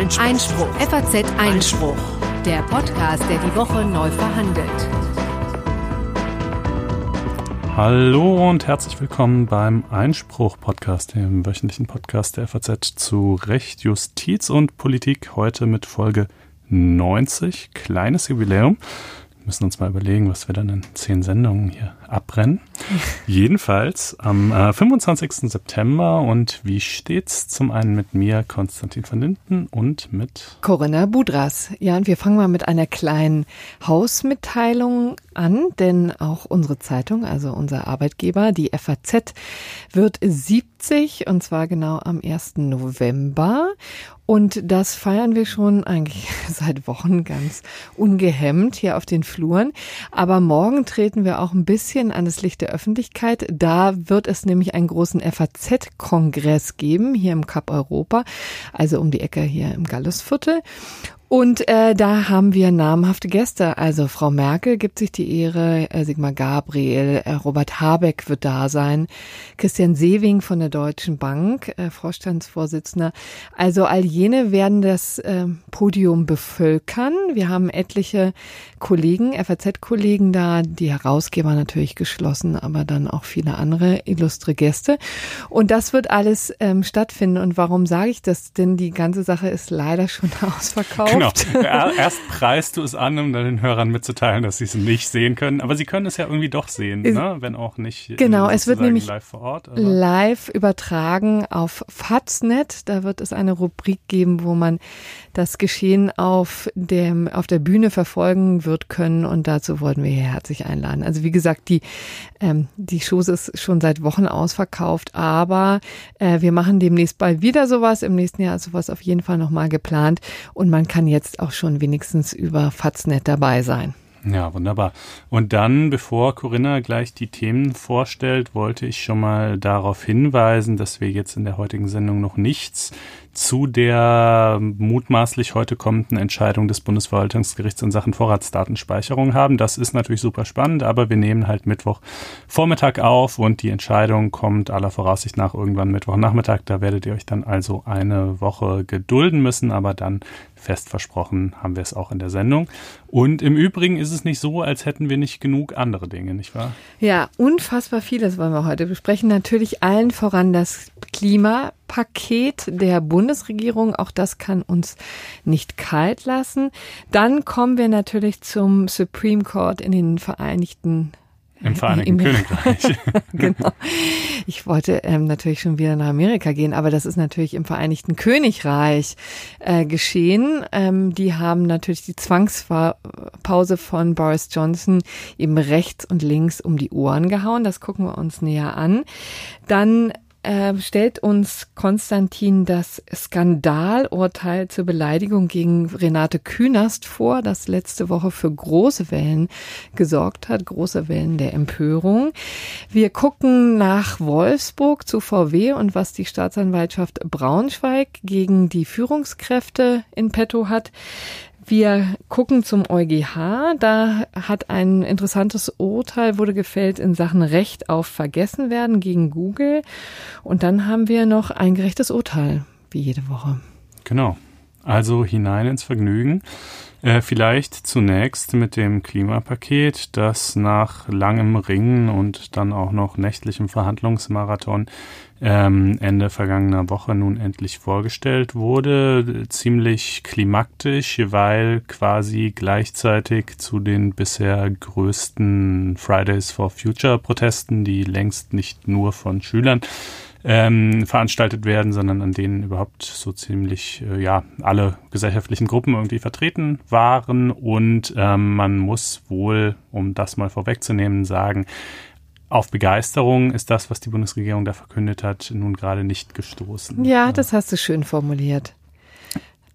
Einspruch. Einspruch. FAZ Einspruch. Der Podcast, der die Woche neu verhandelt. Hallo und herzlich willkommen beim Einspruch-Podcast, dem wöchentlichen Podcast der FAZ zu Recht, Justiz und Politik. Heute mit Folge 90, kleines Jubiläum müssen uns mal überlegen, was wir dann in zehn Sendungen hier abbrennen. Jedenfalls am äh, 25. September und wie steht's? Zum einen mit mir, Konstantin van Linden und mit Corinna Budras. Ja, und wir fangen mal mit einer kleinen Hausmitteilung an, denn auch unsere Zeitung, also unser Arbeitgeber, die FAZ, wird 70 und zwar genau am 1. November. Und das feiern wir schon eigentlich seit Wochen ganz ungehemmt hier auf den Fluren. Aber morgen treten wir auch ein bisschen an das Licht der Öffentlichkeit. Da wird es nämlich einen großen FAZ-Kongress geben, hier im Cup Europa, also um die Ecke hier im Gallusviertel. Und äh, da haben wir namhafte Gäste. Also Frau Merkel gibt sich die Ehre, äh, Sigmar Gabriel, äh, Robert Habeck wird da sein, Christian Sewing von der Deutschen Bank, äh, Vorstandsvorsitzender. Also all jene werden das äh, Podium bevölkern. Wir haben etliche Kollegen, FAZ-Kollegen da, die Herausgeber natürlich geschlossen, aber dann auch viele andere illustre Gäste. Und das wird alles ähm, stattfinden. Und warum sage ich das? Denn die ganze Sache ist leider schon ausverkauft. Genau. Erst preist du es an, um dann den Hörern mitzuteilen, dass sie es nicht sehen können. Aber sie können es ja irgendwie doch sehen, ne? wenn auch nicht genau, es wird nämlich live Ort. Live übertragen auf Faznet. Da wird es eine Rubrik geben, wo man das Geschehen auf dem auf der Bühne verfolgen wird können. Und dazu wollten wir hier herzlich einladen. Also wie gesagt, die ähm, die Show ist schon seit Wochen ausverkauft, aber äh, wir machen demnächst bald wieder sowas. Im nächsten Jahr ist sowas auf jeden Fall nochmal geplant und man kann jetzt auch schon wenigstens über Faznet dabei sein. Ja, wunderbar. Und dann, bevor Corinna gleich die Themen vorstellt, wollte ich schon mal darauf hinweisen, dass wir jetzt in der heutigen Sendung noch nichts zu der mutmaßlich heute kommenden Entscheidung des Bundesverwaltungsgerichts in Sachen Vorratsdatenspeicherung haben. Das ist natürlich super spannend, aber wir nehmen halt Mittwoch Vormittag auf und die Entscheidung kommt aller Voraussicht nach irgendwann Mittwochnachmittag. Da werdet ihr euch dann also eine Woche gedulden müssen, aber dann fest versprochen haben wir es auch in der Sendung. Und im Übrigen ist es nicht so, als hätten wir nicht genug andere Dinge, nicht wahr? Ja, unfassbar vieles wollen wir heute besprechen. Natürlich allen voran das Klimapaket der Bundesregierung. Auch das kann uns nicht kalt lassen. Dann kommen wir natürlich zum Supreme Court in den Vereinigten im Vereinigten Im, Königreich. genau. Ich wollte ähm, natürlich schon wieder nach Amerika gehen, aber das ist natürlich im Vereinigten Königreich äh, geschehen. Ähm, die haben natürlich die Zwangspause von Boris Johnson eben rechts und links um die Ohren gehauen. Das gucken wir uns näher an. Dann äh, stellt uns Konstantin das Skandalurteil zur Beleidigung gegen Renate Künast vor, das letzte Woche für große Wellen gesorgt hat, große Wellen der Empörung. Wir gucken nach Wolfsburg zu VW und was die Staatsanwaltschaft Braunschweig gegen die Führungskräfte in petto hat. Wir gucken zum EuGH. Da hat ein interessantes Urteil wurde gefällt in Sachen Recht auf Vergessenwerden gegen Google. Und dann haben wir noch ein gerechtes Urteil, wie jede Woche. Genau. Also hinein ins Vergnügen. Äh, vielleicht zunächst mit dem Klimapaket, das nach langem Ringen und dann auch noch nächtlichem Verhandlungsmarathon ähm, Ende vergangener Woche nun endlich vorgestellt wurde. Ziemlich klimaktisch, weil quasi gleichzeitig zu den bisher größten Fridays for Future Protesten, die längst nicht nur von Schülern ähm, veranstaltet werden, sondern an denen überhaupt so ziemlich äh, ja alle gesellschaftlichen Gruppen irgendwie vertreten waren. Und ähm, man muss wohl, um das mal vorwegzunehmen, sagen, auf Begeisterung ist das, was die Bundesregierung da verkündet hat, nun gerade nicht gestoßen. Ja, das hast du schön formuliert.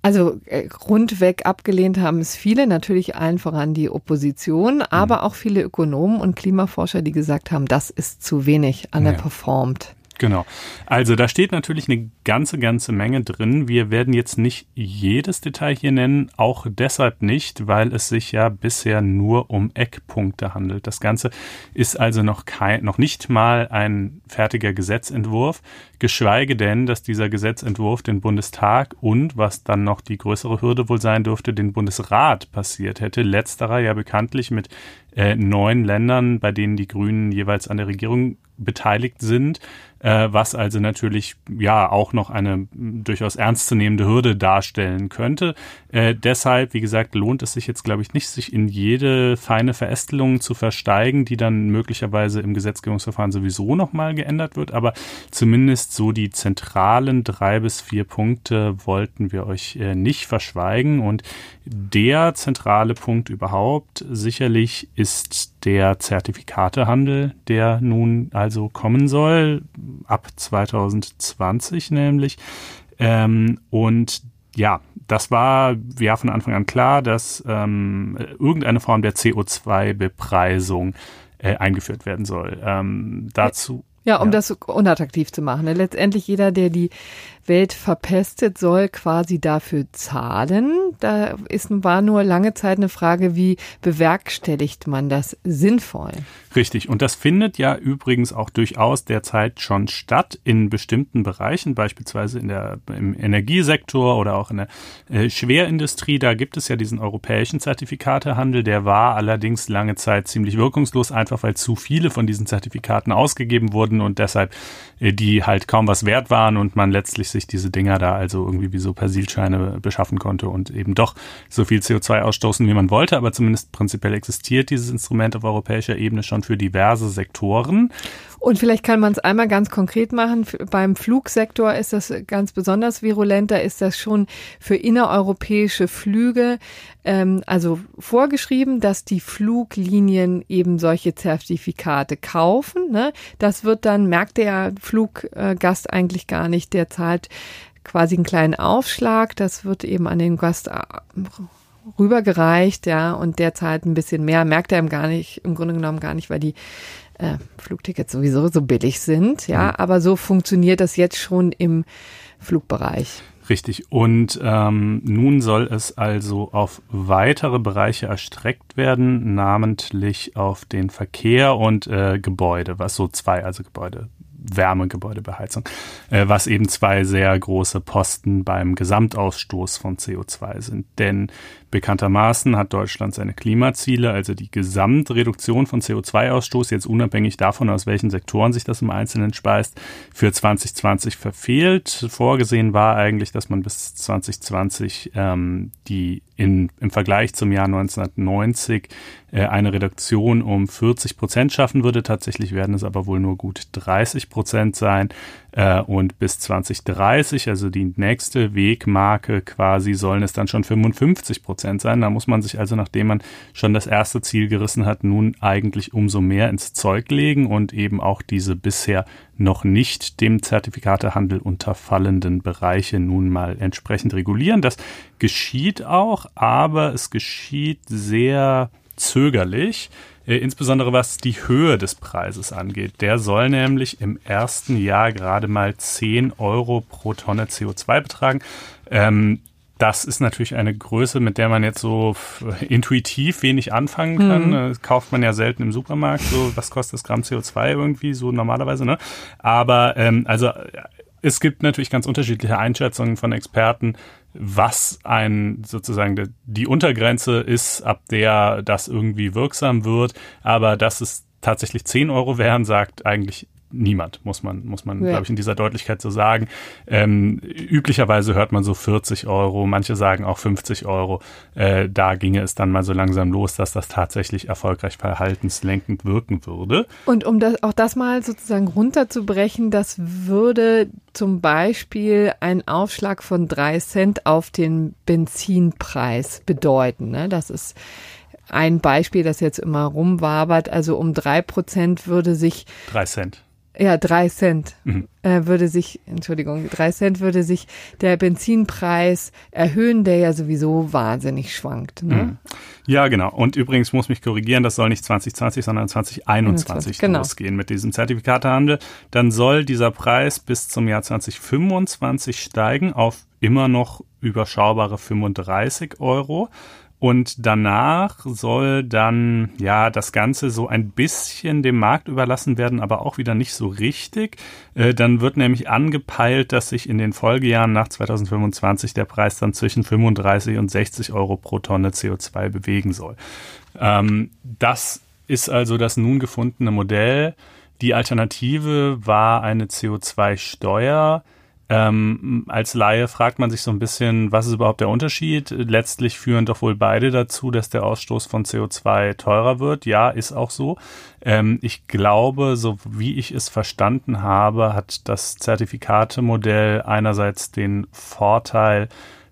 Also äh, rundweg abgelehnt haben es viele, natürlich allen voran die Opposition, aber mhm. auch viele Ökonomen und Klimaforscher, die gesagt haben, das ist zu wenig underperformed. Ja. Genau. Also da steht natürlich eine ganze, ganze Menge drin. Wir werden jetzt nicht jedes Detail hier nennen, auch deshalb nicht, weil es sich ja bisher nur um Eckpunkte handelt. Das Ganze ist also noch kein, noch nicht mal ein fertiger Gesetzentwurf, geschweige denn, dass dieser Gesetzentwurf den Bundestag und, was dann noch die größere Hürde wohl sein dürfte, den Bundesrat passiert hätte. Letzterer ja bekanntlich mit äh, neun Ländern, bei denen die Grünen jeweils an der Regierung beteiligt sind, äh, was also natürlich ja auch noch eine durchaus ernstzunehmende Hürde darstellen könnte. Äh, deshalb, wie gesagt, lohnt es sich jetzt, glaube ich, nicht, sich in jede feine Verästelung zu versteigen, die dann möglicherweise im Gesetzgebungsverfahren sowieso nochmal geändert wird. Aber zumindest so die zentralen drei bis vier Punkte wollten wir euch äh, nicht verschweigen. Und der zentrale Punkt überhaupt sicherlich ist der Zertifikatehandel, der nun also kommen soll, ab 2020 nämlich. Ähm, und ja, das war ja von Anfang an klar, dass ähm, irgendeine Form der CO2-Bepreisung äh, eingeführt werden soll. Ähm, dazu. Ja, um ja. das unattraktiv zu machen. Ne? Letztendlich jeder, der die Welt verpestet, soll quasi dafür zahlen. Da ist, war nur lange Zeit eine Frage, wie bewerkstelligt man das sinnvoll? Richtig. Und das findet ja übrigens auch durchaus derzeit schon statt in bestimmten Bereichen, beispielsweise in der, im Energiesektor oder auch in der äh, Schwerindustrie. Da gibt es ja diesen europäischen Zertifikatehandel. Der war allerdings lange Zeit ziemlich wirkungslos, einfach weil zu viele von diesen Zertifikaten ausgegeben wurden und deshalb äh, die halt kaum was wert waren und man letztlich sich diese Dinger da also irgendwie wie so Persilscheine beschaffen konnte und eben doch so viel CO2 ausstoßen, wie man wollte. Aber zumindest prinzipiell existiert dieses Instrument auf europäischer Ebene schon für diverse Sektoren. Und vielleicht kann man es einmal ganz konkret machen. Beim Flugsektor ist das ganz besonders virulent. Da ist das schon für innereuropäische Flüge ähm, also vorgeschrieben, dass die Fluglinien eben solche Zertifikate kaufen. Ne? Das wird dann, merkt der Fluggast eigentlich gar nicht. Der zahlt quasi einen kleinen Aufschlag. Das wird eben an den Gast äh, rübergereicht, ja, und der zahlt ein bisschen mehr, merkt er ihm gar nicht, im Grunde genommen gar nicht, weil die äh, Flugtickets sowieso so billig sind, ja, mhm. aber so funktioniert das jetzt schon im Flugbereich. Richtig. Und ähm, nun soll es also auf weitere Bereiche erstreckt werden, namentlich auf den Verkehr und äh, Gebäude, was so zwei, also Gebäude, Wärmegebäudebeheizung, äh, was eben zwei sehr große Posten beim Gesamtausstoß von CO2 sind. Denn Bekanntermaßen hat Deutschland seine Klimaziele, also die Gesamtreduktion von CO2-Ausstoß, jetzt unabhängig davon, aus welchen Sektoren sich das im Einzelnen speist, für 2020 verfehlt. Vorgesehen war eigentlich, dass man bis 2020 ähm, die in, im Vergleich zum Jahr 1990 äh, eine Reduktion um 40 Prozent schaffen würde. Tatsächlich werden es aber wohl nur gut 30 Prozent sein. Äh, und bis 2030, also die nächste Wegmarke quasi, sollen es dann schon 55 Prozent sein. Da muss man sich also, nachdem man schon das erste Ziel gerissen hat, nun eigentlich umso mehr ins Zeug legen und eben auch diese bisher noch nicht dem Zertifikatehandel unterfallenden Bereiche nun mal entsprechend regulieren. Das geschieht auch, aber es geschieht sehr zögerlich. Äh, insbesondere was die Höhe des Preises angeht. Der soll nämlich im ersten Jahr gerade mal 10 Euro pro Tonne CO2 betragen. Ähm, das ist natürlich eine Größe, mit der man jetzt so intuitiv wenig anfangen kann. Mhm. Das kauft man ja selten im Supermarkt. So, was kostet das Gramm CO2 irgendwie so normalerweise, ne? Aber ähm, also es gibt natürlich ganz unterschiedliche Einschätzungen von Experten, was ein sozusagen die Untergrenze ist, ab der das irgendwie wirksam wird. Aber dass es tatsächlich 10 Euro wären, sagt eigentlich niemand, muss man, muss man, ja. glaube ich, in dieser Deutlichkeit so sagen. Ähm, üblicherweise hört man so 40 Euro, manche sagen auch 50 Euro. Äh, da ginge es dann mal so langsam los, dass das tatsächlich erfolgreich verhaltenslenkend wirken würde. Und um das, auch das mal sozusagen runterzubrechen, das würde zum Beispiel ein Aufschlag von drei Cent auf den Benzinpreis bedeuten. Ne? Das ist ein Beispiel, das jetzt immer rumwabert. Also um drei Prozent würde sich. Drei Cent. Ja, drei Cent mhm. äh, würde sich, Entschuldigung, drei Cent würde sich der Benzinpreis erhöhen, der ja sowieso wahnsinnig schwankt. Ne? Mhm. Ja, genau. Und übrigens muss mich korrigieren, das soll nicht 2020, sondern 2021 genau. losgehen mit diesem Zertifikatehandel. Dann soll dieser Preis bis zum Jahr 2025 steigen auf immer noch überschaubare 35 Euro. Und danach soll dann ja das Ganze so ein bisschen dem Markt überlassen werden, aber auch wieder nicht so richtig. Äh, dann wird nämlich angepeilt, dass sich in den Folgejahren nach 2025 der Preis dann zwischen 35 und 60 Euro pro Tonne CO2 bewegen soll. Ähm, das ist also das nun gefundene Modell. Die Alternative war eine CO2-Steuer ähm, als Laie fragt man sich so ein bisschen, was ist überhaupt der Unterschied? Letztlich führen doch wohl beide dazu, dass der Ausstoß von CO2 teurer wird. Ja, ist auch so. Ähm, ich glaube, so wie ich es verstanden habe, hat das Zertifikatemodell einerseits den Vorteil,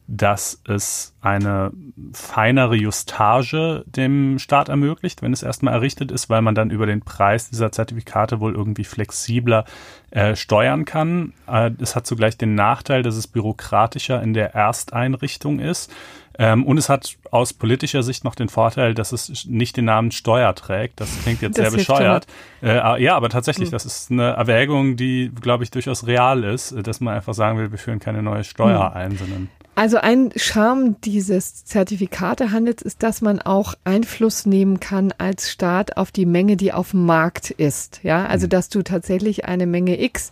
dass es eine feinere Justage dem Staat ermöglicht, wenn es erstmal errichtet ist, weil man dann über den Preis dieser Zertifikate wohl irgendwie flexibler äh, steuern kann. Äh, es hat zugleich den Nachteil, dass es bürokratischer in der Ersteinrichtung ist. Ähm, und es hat aus politischer Sicht noch den Vorteil, dass es nicht den Namen Steuer trägt. Das klingt jetzt das sehr bescheuert. Äh, ja, aber tatsächlich, mhm. das ist eine Erwägung, die, glaube ich, durchaus real ist, dass man einfach sagen will, wir führen keine neue Steuer mhm. ein, sondern also ein Charme dieses Zertifikatehandels ist, dass man auch Einfluss nehmen kann als Staat auf die Menge, die auf dem Markt ist. Ja, also mhm. dass du tatsächlich eine Menge X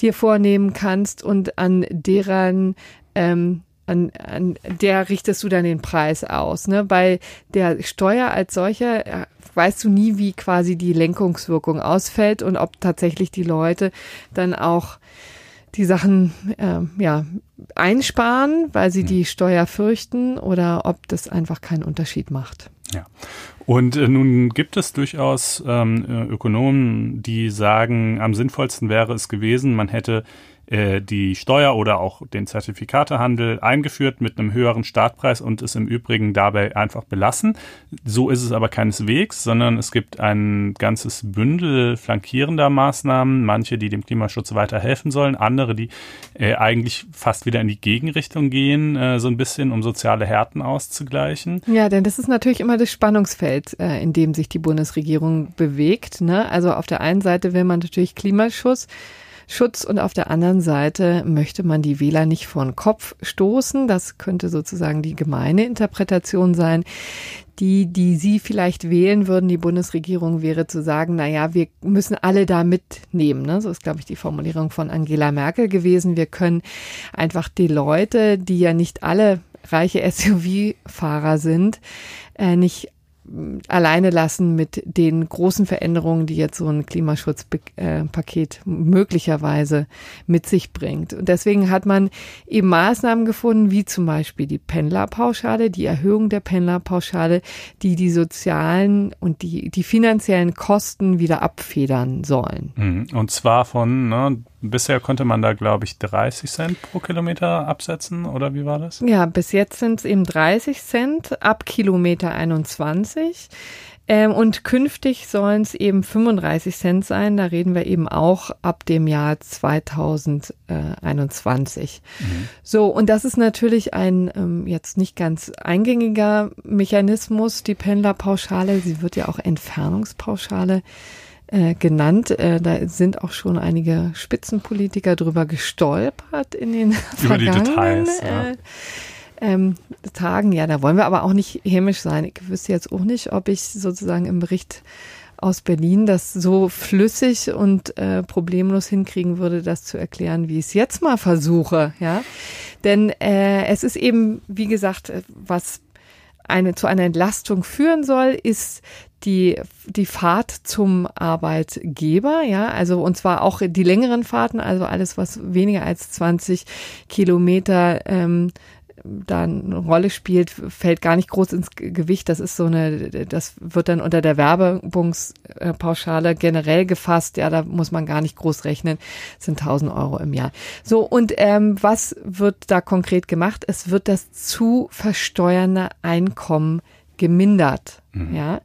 dir vornehmen kannst und an deren ähm, an, an der richtest du dann den Preis aus. Ne? Bei der Steuer als solcher äh, weißt du nie, wie quasi die Lenkungswirkung ausfällt und ob tatsächlich die Leute dann auch die Sachen äh, ja einsparen, weil sie hm. die Steuer fürchten oder ob das einfach keinen Unterschied macht. Ja. Und äh, nun gibt es durchaus ähm, äh, Ökonomen, die sagen, am sinnvollsten wäre es gewesen, man hätte äh, die Steuer oder auch den Zertifikatehandel eingeführt mit einem höheren Startpreis und es im Übrigen dabei einfach belassen. So ist es aber keineswegs, sondern es gibt ein ganzes Bündel flankierender Maßnahmen, manche, die dem Klimaschutz weiterhelfen sollen, andere, die äh, eigentlich fast wieder in die Gegenrichtung gehen, äh, so ein bisschen, um soziale Härten auszugleichen. Ja, denn das ist natürlich immer das Spannungsfeld, äh, in dem sich die Bundesregierung bewegt. Ne? Also auf der einen Seite will man natürlich Klimaschutz, Schutz und auf der anderen Seite möchte man die Wähler nicht vor den Kopf stoßen. Das könnte sozusagen die gemeine Interpretation sein. Die, die Sie vielleicht wählen würden, die Bundesregierung, wäre zu sagen, na ja, wir müssen alle da mitnehmen. Ne? So ist, glaube ich, die Formulierung von Angela Merkel gewesen. Wir können einfach die Leute, die ja nicht alle reiche SUV-Fahrer sind, äh, nicht alleine lassen mit den großen Veränderungen, die jetzt so ein Klimaschutzpaket möglicherweise mit sich bringt. Und deswegen hat man eben Maßnahmen gefunden, wie zum Beispiel die Pendlerpauschale, die Erhöhung der Pendlerpauschale, die die sozialen und die, die finanziellen Kosten wieder abfedern sollen. Mhm. Und zwar von ne, Bisher konnte man da, glaube ich, 30 Cent pro Kilometer absetzen, oder wie war das? Ja, bis jetzt sind es eben 30 Cent ab Kilometer 21. Ähm, und künftig sollen es eben 35 Cent sein. Da reden wir eben auch ab dem Jahr 2021. Mhm. So, und das ist natürlich ein ähm, jetzt nicht ganz eingängiger Mechanismus, die Pendlerpauschale. Sie wird ja auch Entfernungspauschale äh, genannt. Äh, da sind auch schon einige Spitzenpolitiker drüber gestolpert in den Über vergangenen Details, ja. äh, ähm, Tagen. Ja, da wollen wir aber auch nicht hämisch sein. Ich wüsste jetzt auch nicht, ob ich sozusagen im Bericht aus Berlin das so flüssig und äh, problemlos hinkriegen würde, das zu erklären, wie ich es jetzt mal versuche. Ja, denn äh, es ist eben, wie gesagt, äh, was eine zu einer Entlastung führen soll, ist die, die Fahrt zum Arbeitgeber, ja, also und zwar auch die längeren Fahrten, also alles, was weniger als 20 Kilometer ähm, da eine Rolle spielt, fällt gar nicht groß ins Gewicht. Das ist so eine, das wird dann unter der Werbungspauschale generell gefasst. Ja, da muss man gar nicht groß rechnen. Das sind 1000 Euro im Jahr. So, und ähm, was wird da konkret gemacht? Es wird das zu versteuernde Einkommen gemindert. Mhm. Ja.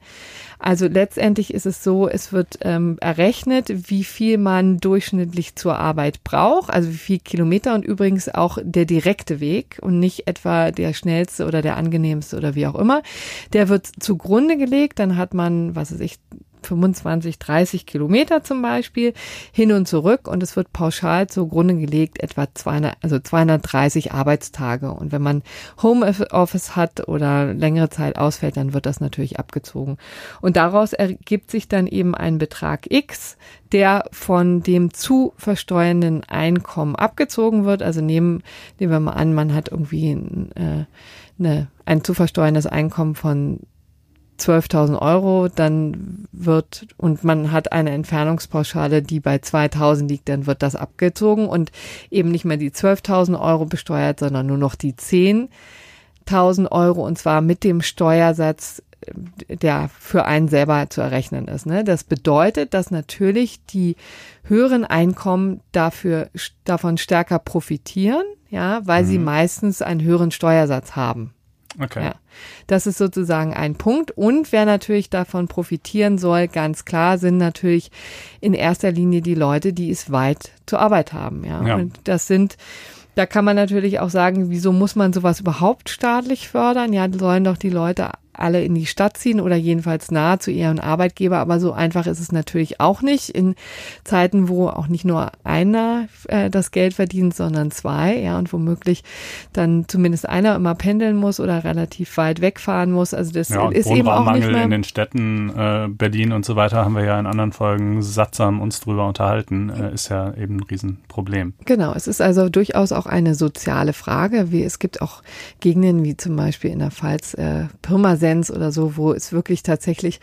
Also letztendlich ist es so, es wird ähm, errechnet, wie viel man durchschnittlich zur Arbeit braucht, also wie viel Kilometer und übrigens auch der direkte Weg und nicht etwa der schnellste oder der angenehmste oder wie auch immer. Der wird zugrunde gelegt, dann hat man, was weiß ich, 25, 30 Kilometer zum Beispiel hin und zurück und es wird pauschal zugrunde gelegt etwa 200, also 230 Arbeitstage. Und wenn man Homeoffice hat oder längere Zeit ausfällt, dann wird das natürlich abgezogen. Und daraus ergibt sich dann eben ein Betrag X, der von dem zu versteuernden Einkommen abgezogen wird. Also nehmen, nehmen wir mal an, man hat irgendwie ein, äh, eine, ein zu versteuerndes Einkommen von 12.000 Euro, dann wird, und man hat eine Entfernungspauschale, die bei 2.000 liegt, dann wird das abgezogen und eben nicht mehr die 12.000 Euro besteuert, sondern nur noch die 10.000 Euro und zwar mit dem Steuersatz, der für einen selber zu errechnen ist. Ne? Das bedeutet, dass natürlich die höheren Einkommen dafür, davon stärker profitieren, ja, weil mhm. sie meistens einen höheren Steuersatz haben. Okay. Ja. Das ist sozusagen ein Punkt. Und wer natürlich davon profitieren soll, ganz klar, sind natürlich in erster Linie die Leute, die es weit zur Arbeit haben. Ja. ja. Und das sind da kann man natürlich auch sagen, wieso muss man sowas überhaupt staatlich fördern? Ja, sollen doch die Leute alle in die Stadt ziehen oder jedenfalls nahe zu ihrem Arbeitgeber. Aber so einfach ist es natürlich auch nicht in Zeiten, wo auch nicht nur einer äh, das Geld verdient, sondern zwei, ja, und womöglich dann zumindest einer immer pendeln muss oder relativ weit wegfahren muss. Also das ja, ist eben auch nicht mehr in den Städten äh, Berlin und so weiter haben wir ja in anderen Folgen sattsam uns drüber unterhalten, äh, ist ja eben ein Riesenproblem. Genau, es ist also durchaus auch eine soziale Frage. Wie es gibt auch Gegenden wie zum Beispiel in der Pfalz äh, Pirmasens Präsenz oder so, wo es wirklich tatsächlich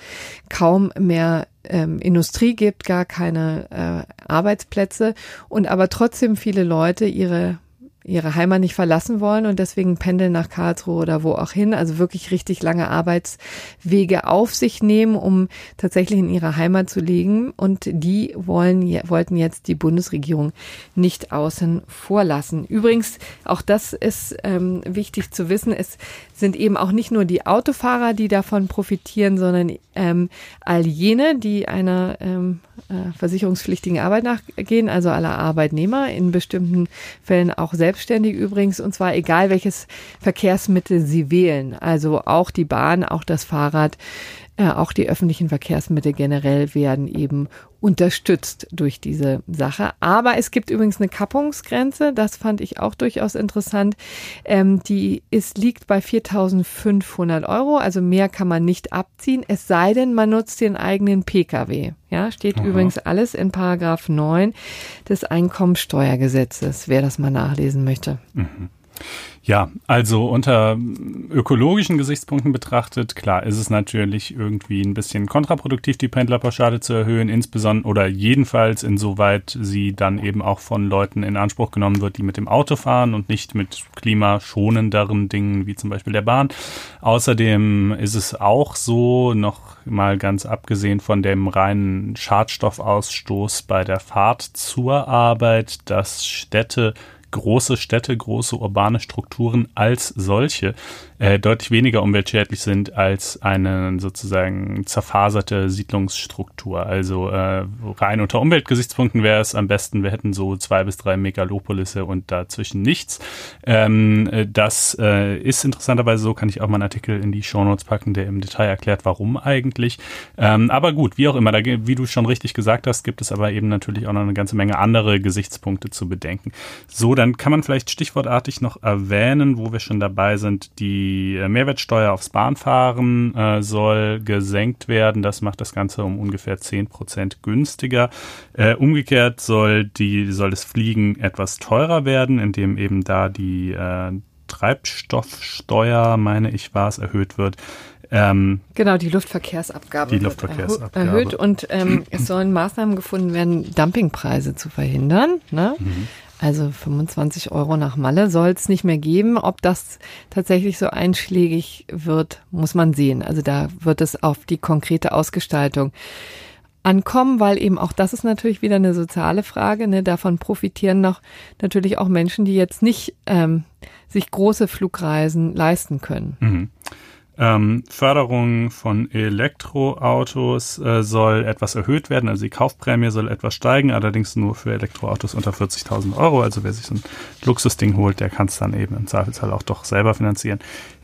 kaum mehr ähm, Industrie gibt, gar keine äh, Arbeitsplätze. Und aber trotzdem viele Leute ihre ihre Heimat nicht verlassen wollen und deswegen pendeln nach Karlsruhe oder wo auch hin, also wirklich richtig lange Arbeitswege auf sich nehmen, um tatsächlich in ihre Heimat zu legen. Und die wollen, wollten jetzt die Bundesregierung nicht außen vor lassen. Übrigens, auch das ist ähm, wichtig zu wissen, es sind eben auch nicht nur die Autofahrer, die davon profitieren, sondern ähm, all jene, die einer ähm, äh, versicherungspflichtigen Arbeit nachgehen, also alle Arbeitnehmer, in bestimmten Fällen auch selbstständig übrigens, und zwar egal welches Verkehrsmittel sie wählen, also auch die Bahn, auch das Fahrrad, äh, auch die öffentlichen Verkehrsmittel generell werden eben unterstützt durch diese Sache. Aber es gibt übrigens eine Kappungsgrenze, das fand ich auch durchaus interessant. Ähm, die ist, liegt bei 4.500 Euro, also mehr kann man nicht abziehen, es sei denn, man nutzt den eigenen Pkw. Ja, steht Aha. übrigens alles in Paragraph 9 des Einkommensteuergesetzes, wer das mal nachlesen möchte. Mhm. Ja, also unter ökologischen Gesichtspunkten betrachtet, klar, ist es natürlich irgendwie ein bisschen kontraproduktiv, die Pendlerpauschale zu erhöhen, insbesondere oder jedenfalls insoweit sie dann eben auch von Leuten in Anspruch genommen wird, die mit dem Auto fahren und nicht mit klimaschonenderen Dingen wie zum Beispiel der Bahn. Außerdem ist es auch so, noch mal ganz abgesehen von dem reinen Schadstoffausstoß bei der Fahrt zur Arbeit, dass Städte große Städte, große urbane Strukturen als solche äh, deutlich weniger umweltschädlich sind als eine sozusagen zerfaserte Siedlungsstruktur. Also äh, rein unter Umweltgesichtspunkten wäre es am besten, wir hätten so zwei bis drei Megalopolisse und dazwischen nichts. Ähm, äh, das äh, ist interessanterweise so, kann ich auch mal einen Artikel in die Shownotes packen, der im Detail erklärt, warum eigentlich. Ähm, aber gut, wie auch immer, da, wie du schon richtig gesagt hast, gibt es aber eben natürlich auch noch eine ganze Menge andere Gesichtspunkte zu bedenken. So, dann kann man vielleicht stichwortartig noch erwähnen, wo wir schon dabei sind, die die Mehrwertsteuer aufs Bahnfahren äh, soll gesenkt werden. Das macht das Ganze um ungefähr 10 Prozent günstiger. Äh, umgekehrt soll, die, soll das Fliegen etwas teurer werden, indem eben da die äh, Treibstoffsteuer, meine ich, war es, erhöht wird. Ähm, genau, die Luftverkehrsabgabe. Die Luftverkehrsabgabe. Erhöht und ähm, es sollen Maßnahmen gefunden werden, Dumpingpreise zu verhindern. Ne? Mhm. Also 25 Euro nach Malle soll es nicht mehr geben. Ob das tatsächlich so einschlägig wird, muss man sehen. Also da wird es auf die konkrete Ausgestaltung ankommen, weil eben auch das ist natürlich wieder eine soziale Frage. Ne? Davon profitieren noch natürlich auch Menschen, die jetzt nicht ähm, sich große Flugreisen leisten können. Mhm. Ähm, Förderung von Elektroautos äh, soll etwas erhöht werden, also die Kaufprämie soll etwas steigen, allerdings nur für Elektroautos unter 40.000 Euro. Also wer sich so ein Luxusding holt, der kann es dann eben im Zweifelsfall auch doch selber finanzieren.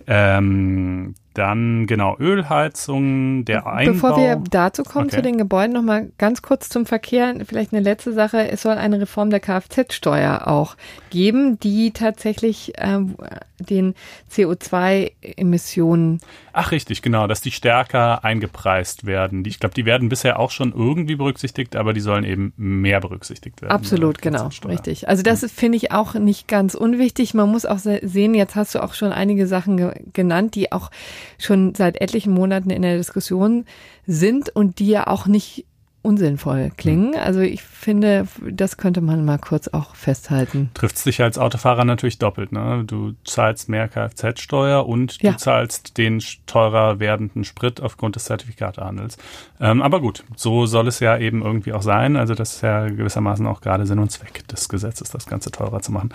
Ähm, dann genau Ölheizung, der Einbau. Bevor wir dazu kommen okay. zu den Gebäuden, noch mal ganz kurz zum Verkehr. Vielleicht eine letzte Sache: Es soll eine Reform der Kfz-Steuer auch geben, die tatsächlich ähm, den CO2-Emissionen. Ach richtig, genau, dass die stärker eingepreist werden. ich glaube, die werden bisher auch schon irgendwie berücksichtigt, aber die sollen eben mehr berücksichtigt werden. Absolut, genau, richtig. Also das hm. finde ich auch nicht ganz unwichtig. Man muss auch sehen, jetzt hast du auch schon einige Sachen ge genannt, die auch schon seit etlichen Monaten in der Diskussion sind und die ja auch nicht unsinnvoll klingen. Hm. Also ich finde, das könnte man mal kurz auch festhalten. Trifft dich als Autofahrer natürlich doppelt. Ne? Du zahlst mehr Kfz-Steuer und ja. du zahlst den teurer werdenden Sprit aufgrund des Zertifikatehandels. Ähm, aber gut, so soll es ja eben irgendwie auch sein. Also das ist ja gewissermaßen auch gerade Sinn und Zweck des Gesetzes, das Ganze teurer zu machen.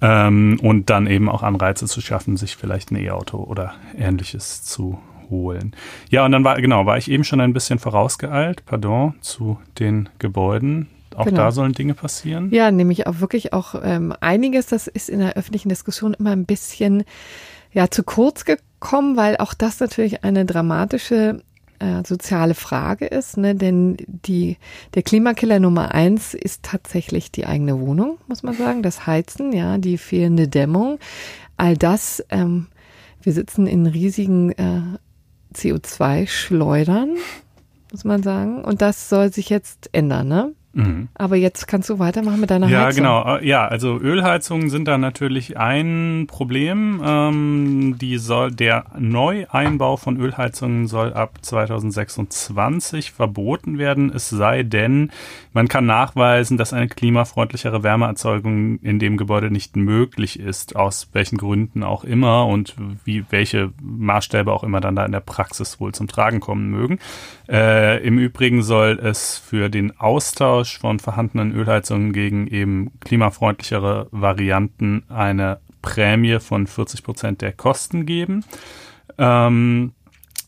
Ähm, und dann eben auch Anreize zu schaffen, sich vielleicht ein E-Auto oder ähnliches zu holen. Ja, und dann war, genau, war ich eben schon ein bisschen vorausgeeilt, pardon, zu den Gebäuden. Auch genau. da sollen Dinge passieren. Ja, nämlich auch wirklich auch ähm, einiges, das ist in der öffentlichen Diskussion immer ein bisschen ja zu kurz gekommen, weil auch das natürlich eine dramatische äh, soziale Frage ist, ne? denn die, der Klimakiller Nummer eins ist tatsächlich die eigene Wohnung, muss man sagen, das Heizen, ja, die fehlende Dämmung, all das. Ähm, wir sitzen in riesigen äh, CO2 schleudern, muss man sagen. Und das soll sich jetzt ändern, ne? Mhm. Aber jetzt kannst du weitermachen mit deiner ja, Heizung. Ja, genau. Äh, ja, also Ölheizungen sind da natürlich ein Problem. Ähm, die soll, der Neueinbau von Ölheizungen soll ab 2026 verboten werden. Es sei denn, man kann nachweisen, dass eine klimafreundlichere Wärmeerzeugung in dem Gebäude nicht möglich ist, aus welchen Gründen auch immer und wie welche Maßstäbe auch immer dann da in der Praxis wohl zum Tragen kommen mögen. Äh, Im Übrigen soll es für den Austausch Austausch von vorhandenen Ölheizungen gegen eben klimafreundlichere Varianten eine Prämie von 40 Prozent der Kosten geben. Ähm,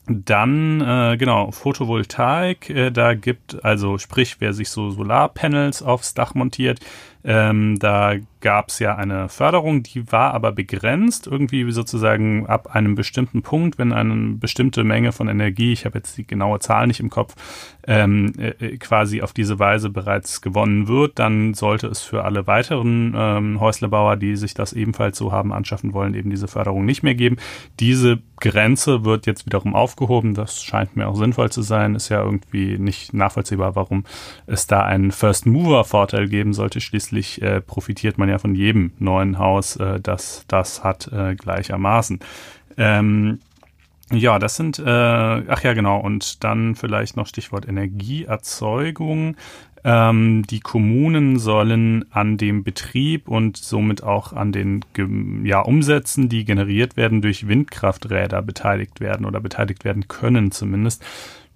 dann, äh, genau, Photovoltaik, äh, da gibt, also sprich, wer sich so Solarpanels aufs Dach montiert, ähm, da gab es ja eine Förderung, die war aber begrenzt, irgendwie sozusagen ab einem bestimmten Punkt, wenn eine bestimmte Menge von Energie, ich habe jetzt die genaue Zahl nicht im Kopf, ähm, äh, quasi auf diese Weise bereits gewonnen wird, dann sollte es für alle weiteren ähm, Häuslebauer, die sich das ebenfalls so haben anschaffen wollen, eben diese Förderung nicht mehr geben. Diese Grenze wird jetzt wiederum aufgehoben. Das scheint mir auch sinnvoll zu sein. Ist ja irgendwie nicht nachvollziehbar, warum es da einen First-Mover-Vorteil geben sollte. Schließlich äh, profitiert man ja von jedem neuen Haus, äh, das das hat, äh, gleichermaßen. Ähm, ja, das sind, äh, ach ja, genau, und dann vielleicht noch Stichwort Energieerzeugung. Ähm, die Kommunen sollen an dem Betrieb und somit auch an den ja, Umsätzen, die generiert werden durch Windkrafträder, beteiligt werden oder beteiligt werden können zumindest.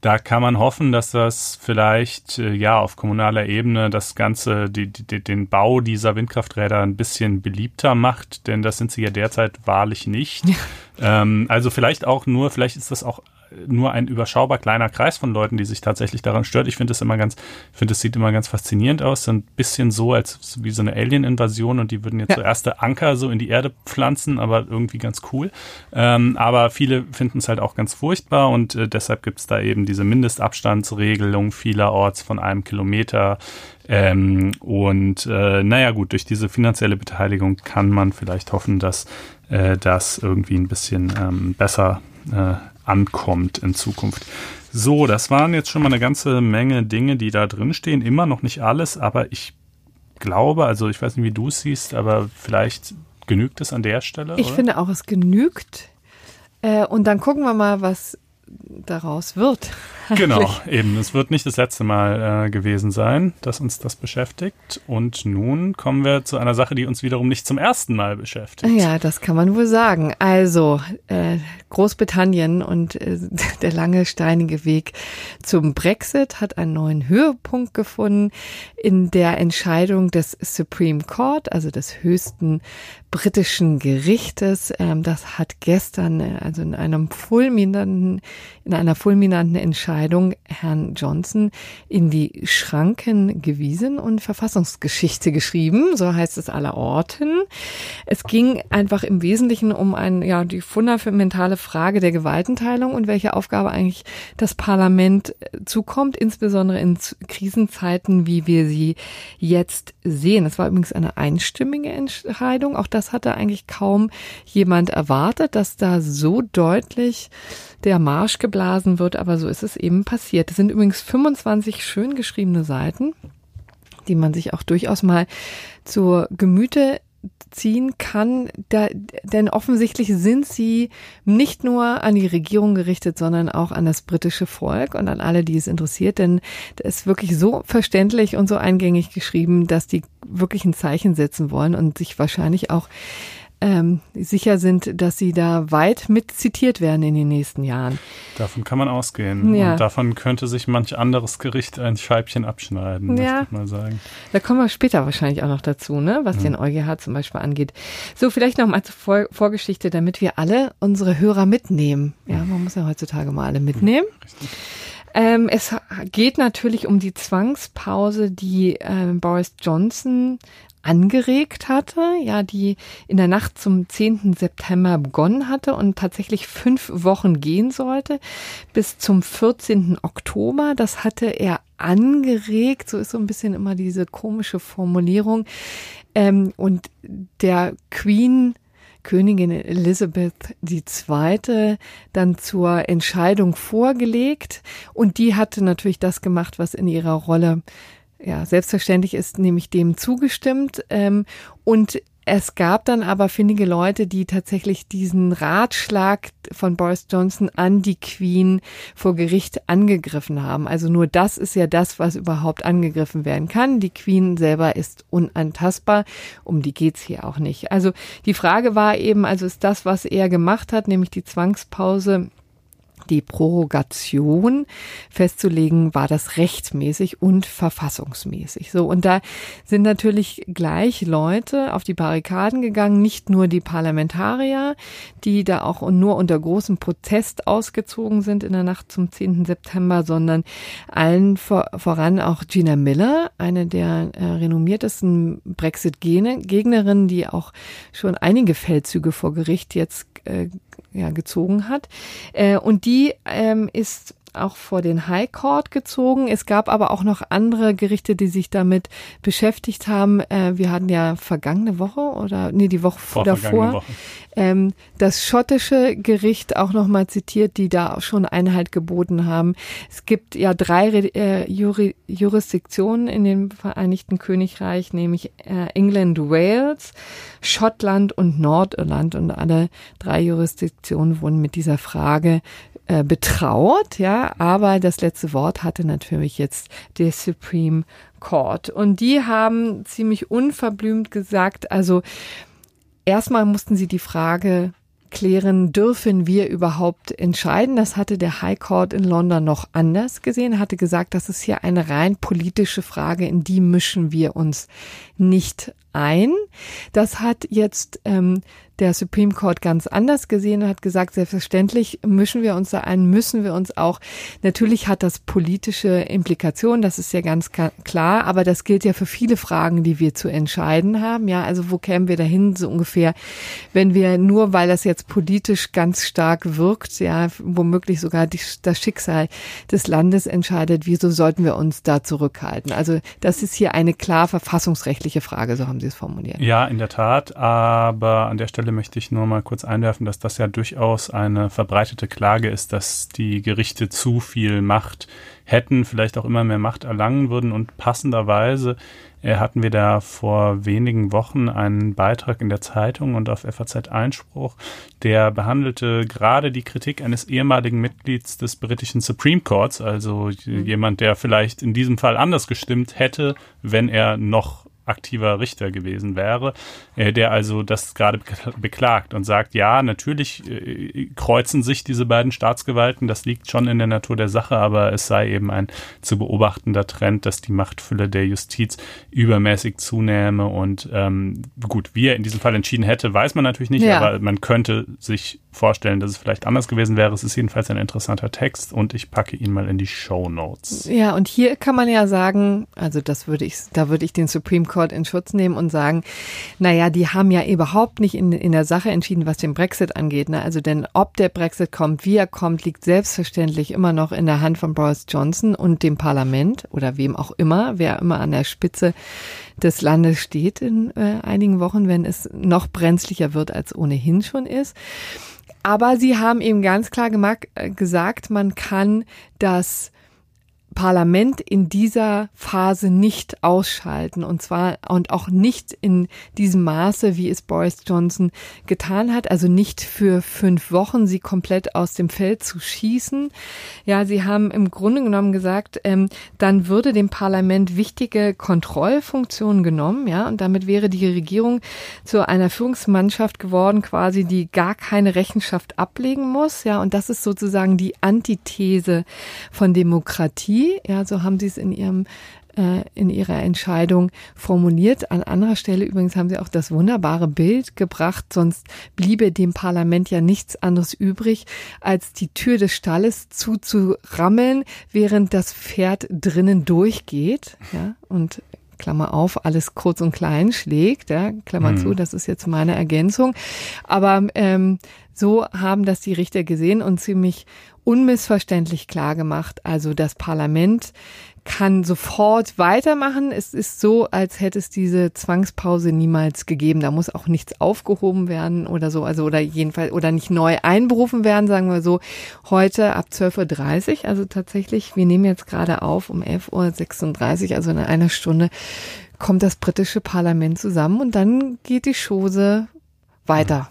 Da kann man hoffen, dass das vielleicht äh, ja auf kommunaler Ebene das Ganze, die, die, den Bau dieser Windkrafträder ein bisschen beliebter macht, denn das sind sie ja derzeit wahrlich nicht. Ja. Ähm, also vielleicht auch nur, vielleicht ist das auch nur ein überschaubar kleiner Kreis von Leuten, die sich tatsächlich daran stört. Ich finde es immer ganz, finde es sieht immer ganz faszinierend aus. So ein bisschen so, als wie so eine Alien-Invasion und die würden jetzt ja. so erste Anker so in die Erde pflanzen, aber irgendwie ganz cool. Ähm, aber viele finden es halt auch ganz furchtbar und äh, deshalb gibt es da eben diese Mindestabstandsregelung vielerorts von einem Kilometer. Ähm, und äh, naja gut, durch diese finanzielle Beteiligung kann man vielleicht hoffen, dass äh, das irgendwie ein bisschen ähm, besser äh, ankommt in Zukunft. So, das waren jetzt schon mal eine ganze Menge Dinge, die da drin stehen. Immer noch nicht alles, aber ich glaube, also ich weiß nicht, wie du es siehst, aber vielleicht genügt es an der Stelle. Ich oder? finde auch, es genügt. Äh, und dann gucken wir mal, was daraus wird. Genau, eben. Es wird nicht das letzte Mal äh, gewesen sein, dass uns das beschäftigt. Und nun kommen wir zu einer Sache, die uns wiederum nicht zum ersten Mal beschäftigt. Ja, das kann man wohl sagen. Also äh, Großbritannien und äh, der lange steinige Weg zum Brexit hat einen neuen Höhepunkt gefunden in der Entscheidung des Supreme Court, also des höchsten britischen Gerichtes. Ähm, das hat gestern, äh, also in einem fulminanten, in einer fulminanten Entscheidung Herrn Johnson in die Schranken gewiesen und Verfassungsgeschichte geschrieben. So heißt es aller Orten. Es ging einfach im Wesentlichen um ein, ja, die fundamentale Frage der Gewaltenteilung und welche Aufgabe eigentlich das Parlament zukommt, insbesondere in Krisenzeiten, wie wir sie jetzt sehen. Es war übrigens eine einstimmige Entscheidung. Auch das hatte eigentlich kaum jemand erwartet, dass da so deutlich der Marsch geblasen wird, aber so ist es eben passiert. Es sind übrigens 25 schön geschriebene Seiten, die man sich auch durchaus mal zur Gemüte ziehen kann, da, denn offensichtlich sind sie nicht nur an die Regierung gerichtet, sondern auch an das britische Volk und an alle, die es interessiert, denn es ist wirklich so verständlich und so eingängig geschrieben, dass die wirklich ein Zeichen setzen wollen und sich wahrscheinlich auch ähm, sicher sind, dass sie da weit mit zitiert werden in den nächsten Jahren. Davon kann man ausgehen. Ja. Und davon könnte sich manch anderes Gericht ein Scheibchen abschneiden, ja. ich mal sagen. Da kommen wir später wahrscheinlich auch noch dazu, ne, was mhm. den EuGH zum Beispiel angeht. So, vielleicht noch mal zur Vor Vorgeschichte, damit wir alle unsere Hörer mitnehmen. Ja, man muss ja heutzutage mal alle mitnehmen. Richtig. Ähm, es geht natürlich um die Zwangspause, die äh, Boris Johnson angeregt hatte, ja, die in der Nacht zum 10. September begonnen hatte und tatsächlich fünf Wochen gehen sollte bis zum 14. Oktober. Das hatte er angeregt, so ist so ein bisschen immer diese komische Formulierung. Ähm, und der Queen Königin Elizabeth II. dann zur Entscheidung vorgelegt und die hatte natürlich das gemacht, was in ihrer Rolle ja, selbstverständlich ist nämlich dem zugestimmt. Ähm, und es gab dann aber findige Leute, die tatsächlich diesen Ratschlag von Boris Johnson an die Queen vor Gericht angegriffen haben. Also nur das ist ja das, was überhaupt angegriffen werden kann. Die Queen selber ist unantastbar. Um die geht's hier auch nicht. Also die Frage war eben, also ist das, was er gemacht hat, nämlich die Zwangspause die Prorogation festzulegen, war das rechtmäßig und verfassungsmäßig. So, und da sind natürlich gleich Leute auf die Barrikaden gegangen, nicht nur die Parlamentarier, die da auch nur unter großem Protest ausgezogen sind in der Nacht zum 10. September, sondern allen vor, voran auch Gina Miller, eine der äh, renommiertesten Brexit-Gegnerinnen, die auch schon einige Feldzüge vor Gericht jetzt äh, ja, gezogen hat. Äh, und die ähm, ist auch vor den High Court gezogen. Es gab aber auch noch andere Gerichte, die sich damit beschäftigt haben. Äh, wir hatten ja vergangene Woche oder nee, die Woche vor davor Woche. Ähm, das schottische Gericht auch nochmal zitiert, die da auch schon Einhalt geboten haben. Es gibt ja drei äh, Juri Jurisdiktionen in dem Vereinigten Königreich, nämlich äh, England, Wales, Schottland und Nordirland und alle drei Jurisdiktionen wurden mit dieser Frage äh, betraut, ja, aber das letzte Wort hatte natürlich jetzt der Supreme Court. Und die haben ziemlich unverblümt gesagt, also erstmal mussten sie die Frage klären, dürfen wir überhaupt entscheiden? Das hatte der High Court in London noch anders gesehen, hatte gesagt, das ist hier eine rein politische Frage, in die mischen wir uns nicht ein. Das hat jetzt ähm, der Supreme Court ganz anders gesehen und hat gesagt, selbstverständlich mischen wir uns da ein, müssen wir uns auch. Natürlich hat das politische Implikationen, das ist ja ganz klar, aber das gilt ja für viele Fragen, die wir zu entscheiden haben. Ja, also wo kämen wir dahin so ungefähr, wenn wir nur, weil das jetzt politisch ganz stark wirkt, ja, womöglich sogar die, das Schicksal des Landes entscheidet, wieso sollten wir uns da zurückhalten? Also das ist hier eine klar verfassungsrechtliche Frage, so haben haben Sie es formuliert. Ja, in der Tat. Aber an der Stelle möchte ich nur mal kurz einwerfen, dass das ja durchaus eine verbreitete Klage ist, dass die Gerichte zu viel Macht hätten, vielleicht auch immer mehr Macht erlangen würden und passenderweise äh, hatten wir da vor wenigen Wochen einen Beitrag in der Zeitung und auf FAZ Einspruch, der behandelte gerade die Kritik eines ehemaligen Mitglieds des britischen Supreme Courts, also mhm. jemand, der vielleicht in diesem Fall anders gestimmt hätte, wenn er noch aktiver Richter gewesen wäre, äh, der also das gerade beklagt und sagt, ja, natürlich äh, kreuzen sich diese beiden Staatsgewalten, das liegt schon in der Natur der Sache, aber es sei eben ein zu beobachtender Trend, dass die Machtfülle der Justiz übermäßig zunähme und ähm, gut, wie er in diesem Fall entschieden hätte, weiß man natürlich nicht, ja. aber man könnte sich vorstellen, dass es vielleicht anders gewesen wäre. Es ist jedenfalls ein interessanter Text und ich packe ihn mal in die Show Notes. Ja, und hier kann man ja sagen, also das würde ich, da würde ich den Supreme Court in Schutz nehmen und sagen, naja, die haben ja überhaupt nicht in, in der Sache entschieden, was den Brexit angeht. Ne? Also denn ob der Brexit kommt, wie er kommt, liegt selbstverständlich immer noch in der Hand von Boris Johnson und dem Parlament oder wem auch immer, wer immer an der Spitze des Landes steht in äh, einigen Wochen, wenn es noch brenzlicher wird, als ohnehin schon ist. Aber sie haben eben ganz klar äh, gesagt, man kann das Parlament in dieser Phase nicht ausschalten. Und zwar und auch nicht in diesem Maße, wie es Boris Johnson getan hat, also nicht für fünf Wochen sie komplett aus dem Feld zu schießen. Ja, sie haben im Grunde genommen gesagt, ähm, dann würde dem Parlament wichtige Kontrollfunktionen genommen, ja, und damit wäre die Regierung zu einer Führungsmannschaft geworden, quasi, die gar keine Rechenschaft ablegen muss, ja, und das ist sozusagen die Antithese von Demokratie Demokratie. Ja, so haben sie es in ihrem äh, in ihrer Entscheidung formuliert. An anderer Stelle übrigens haben sie auch das wunderbare Bild gebracht, sonst bliebe dem Parlament ja nichts anderes übrig, als die Tür des Stalles zuzurammeln, während das Pferd drinnen durchgeht. Ja, und Klammer auf, alles kurz und klein schlägt, ja, Klammer hm. zu, das ist jetzt meine Ergänzung. Aber ähm, so haben das die Richter gesehen und ziemlich unmissverständlich klar gemacht. Also das Parlament kann sofort weitermachen. Es ist so, als hätte es diese Zwangspause niemals gegeben. Da muss auch nichts aufgehoben werden oder so, also oder jedenfalls oder nicht neu einberufen werden, sagen wir so. Heute ab 12.30 Uhr, also tatsächlich, wir nehmen jetzt gerade auf um 11.36 Uhr, also in einer Stunde kommt das britische Parlament zusammen und dann geht die Chose weiter.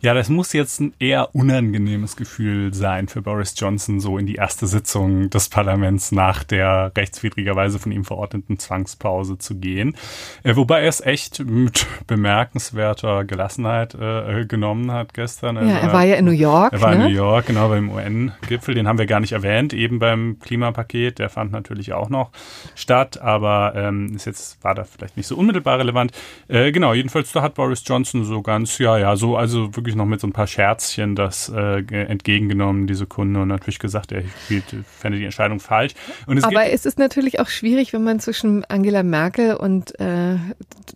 Ja, das muss jetzt ein eher unangenehmes Gefühl sein für Boris Johnson, so in die erste Sitzung des Parlaments nach der rechtswidrigerweise von ihm verordneten Zwangspause zu gehen. Äh, wobei er es echt mit bemerkenswerter Gelassenheit äh, genommen hat gestern. Also, ja, er war ja in New York. Er war ne? in New York, genau, beim UN-Gipfel. Den haben wir gar nicht erwähnt, eben beim Klimapaket. Der fand natürlich auch noch statt, aber ähm, ist jetzt, war da vielleicht nicht so unmittelbar relevant. Äh, genau, jedenfalls, da hat Boris Johnson so ganz, ja, ja, so, also wirklich wirklich noch mit so ein paar Scherzchen das äh, entgegengenommen, diese Kunde, und natürlich gesagt, er hielt, fände die Entscheidung falsch. Es Aber es ist natürlich auch schwierig, wenn man zwischen Angela Merkel und äh,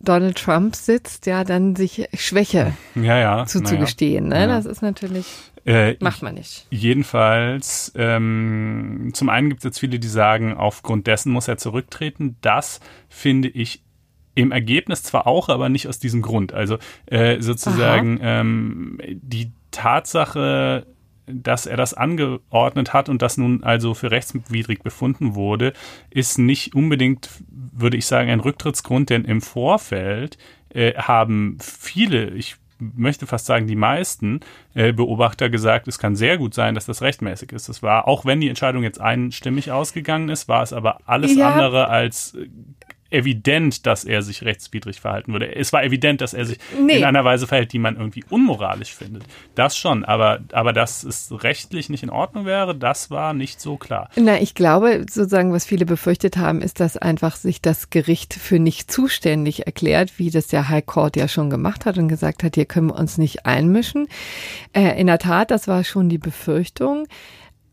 Donald Trump sitzt, ja, dann sich Schwäche ja, ja, zuzugestehen. Ja, ne? Ja. Das ist natürlich. Äh, Macht man nicht. Jedenfalls, ähm, zum einen gibt es jetzt viele, die sagen, aufgrund dessen muss er zurücktreten. Das finde ich im Ergebnis zwar auch, aber nicht aus diesem Grund. Also äh, sozusagen ähm, die Tatsache, dass er das angeordnet hat und das nun also für rechtswidrig befunden wurde, ist nicht unbedingt, würde ich sagen, ein Rücktrittsgrund, denn im Vorfeld äh, haben viele, ich möchte fast sagen, die meisten äh, Beobachter gesagt, es kann sehr gut sein, dass das rechtmäßig ist. Das war, auch wenn die Entscheidung jetzt einstimmig ausgegangen ist, war es aber alles ja. andere als äh, evident, dass er sich rechtswidrig verhalten würde. Es war evident, dass er sich nee. in einer Weise verhält, die man irgendwie unmoralisch findet. Das schon, aber, aber dass es rechtlich nicht in Ordnung wäre, das war nicht so klar. Na, ich glaube, sozusagen, was viele befürchtet haben, ist, dass einfach sich das Gericht für nicht zuständig erklärt, wie das der High Court ja schon gemacht hat und gesagt hat, hier können wir uns nicht einmischen. Äh, in der Tat, das war schon die Befürchtung.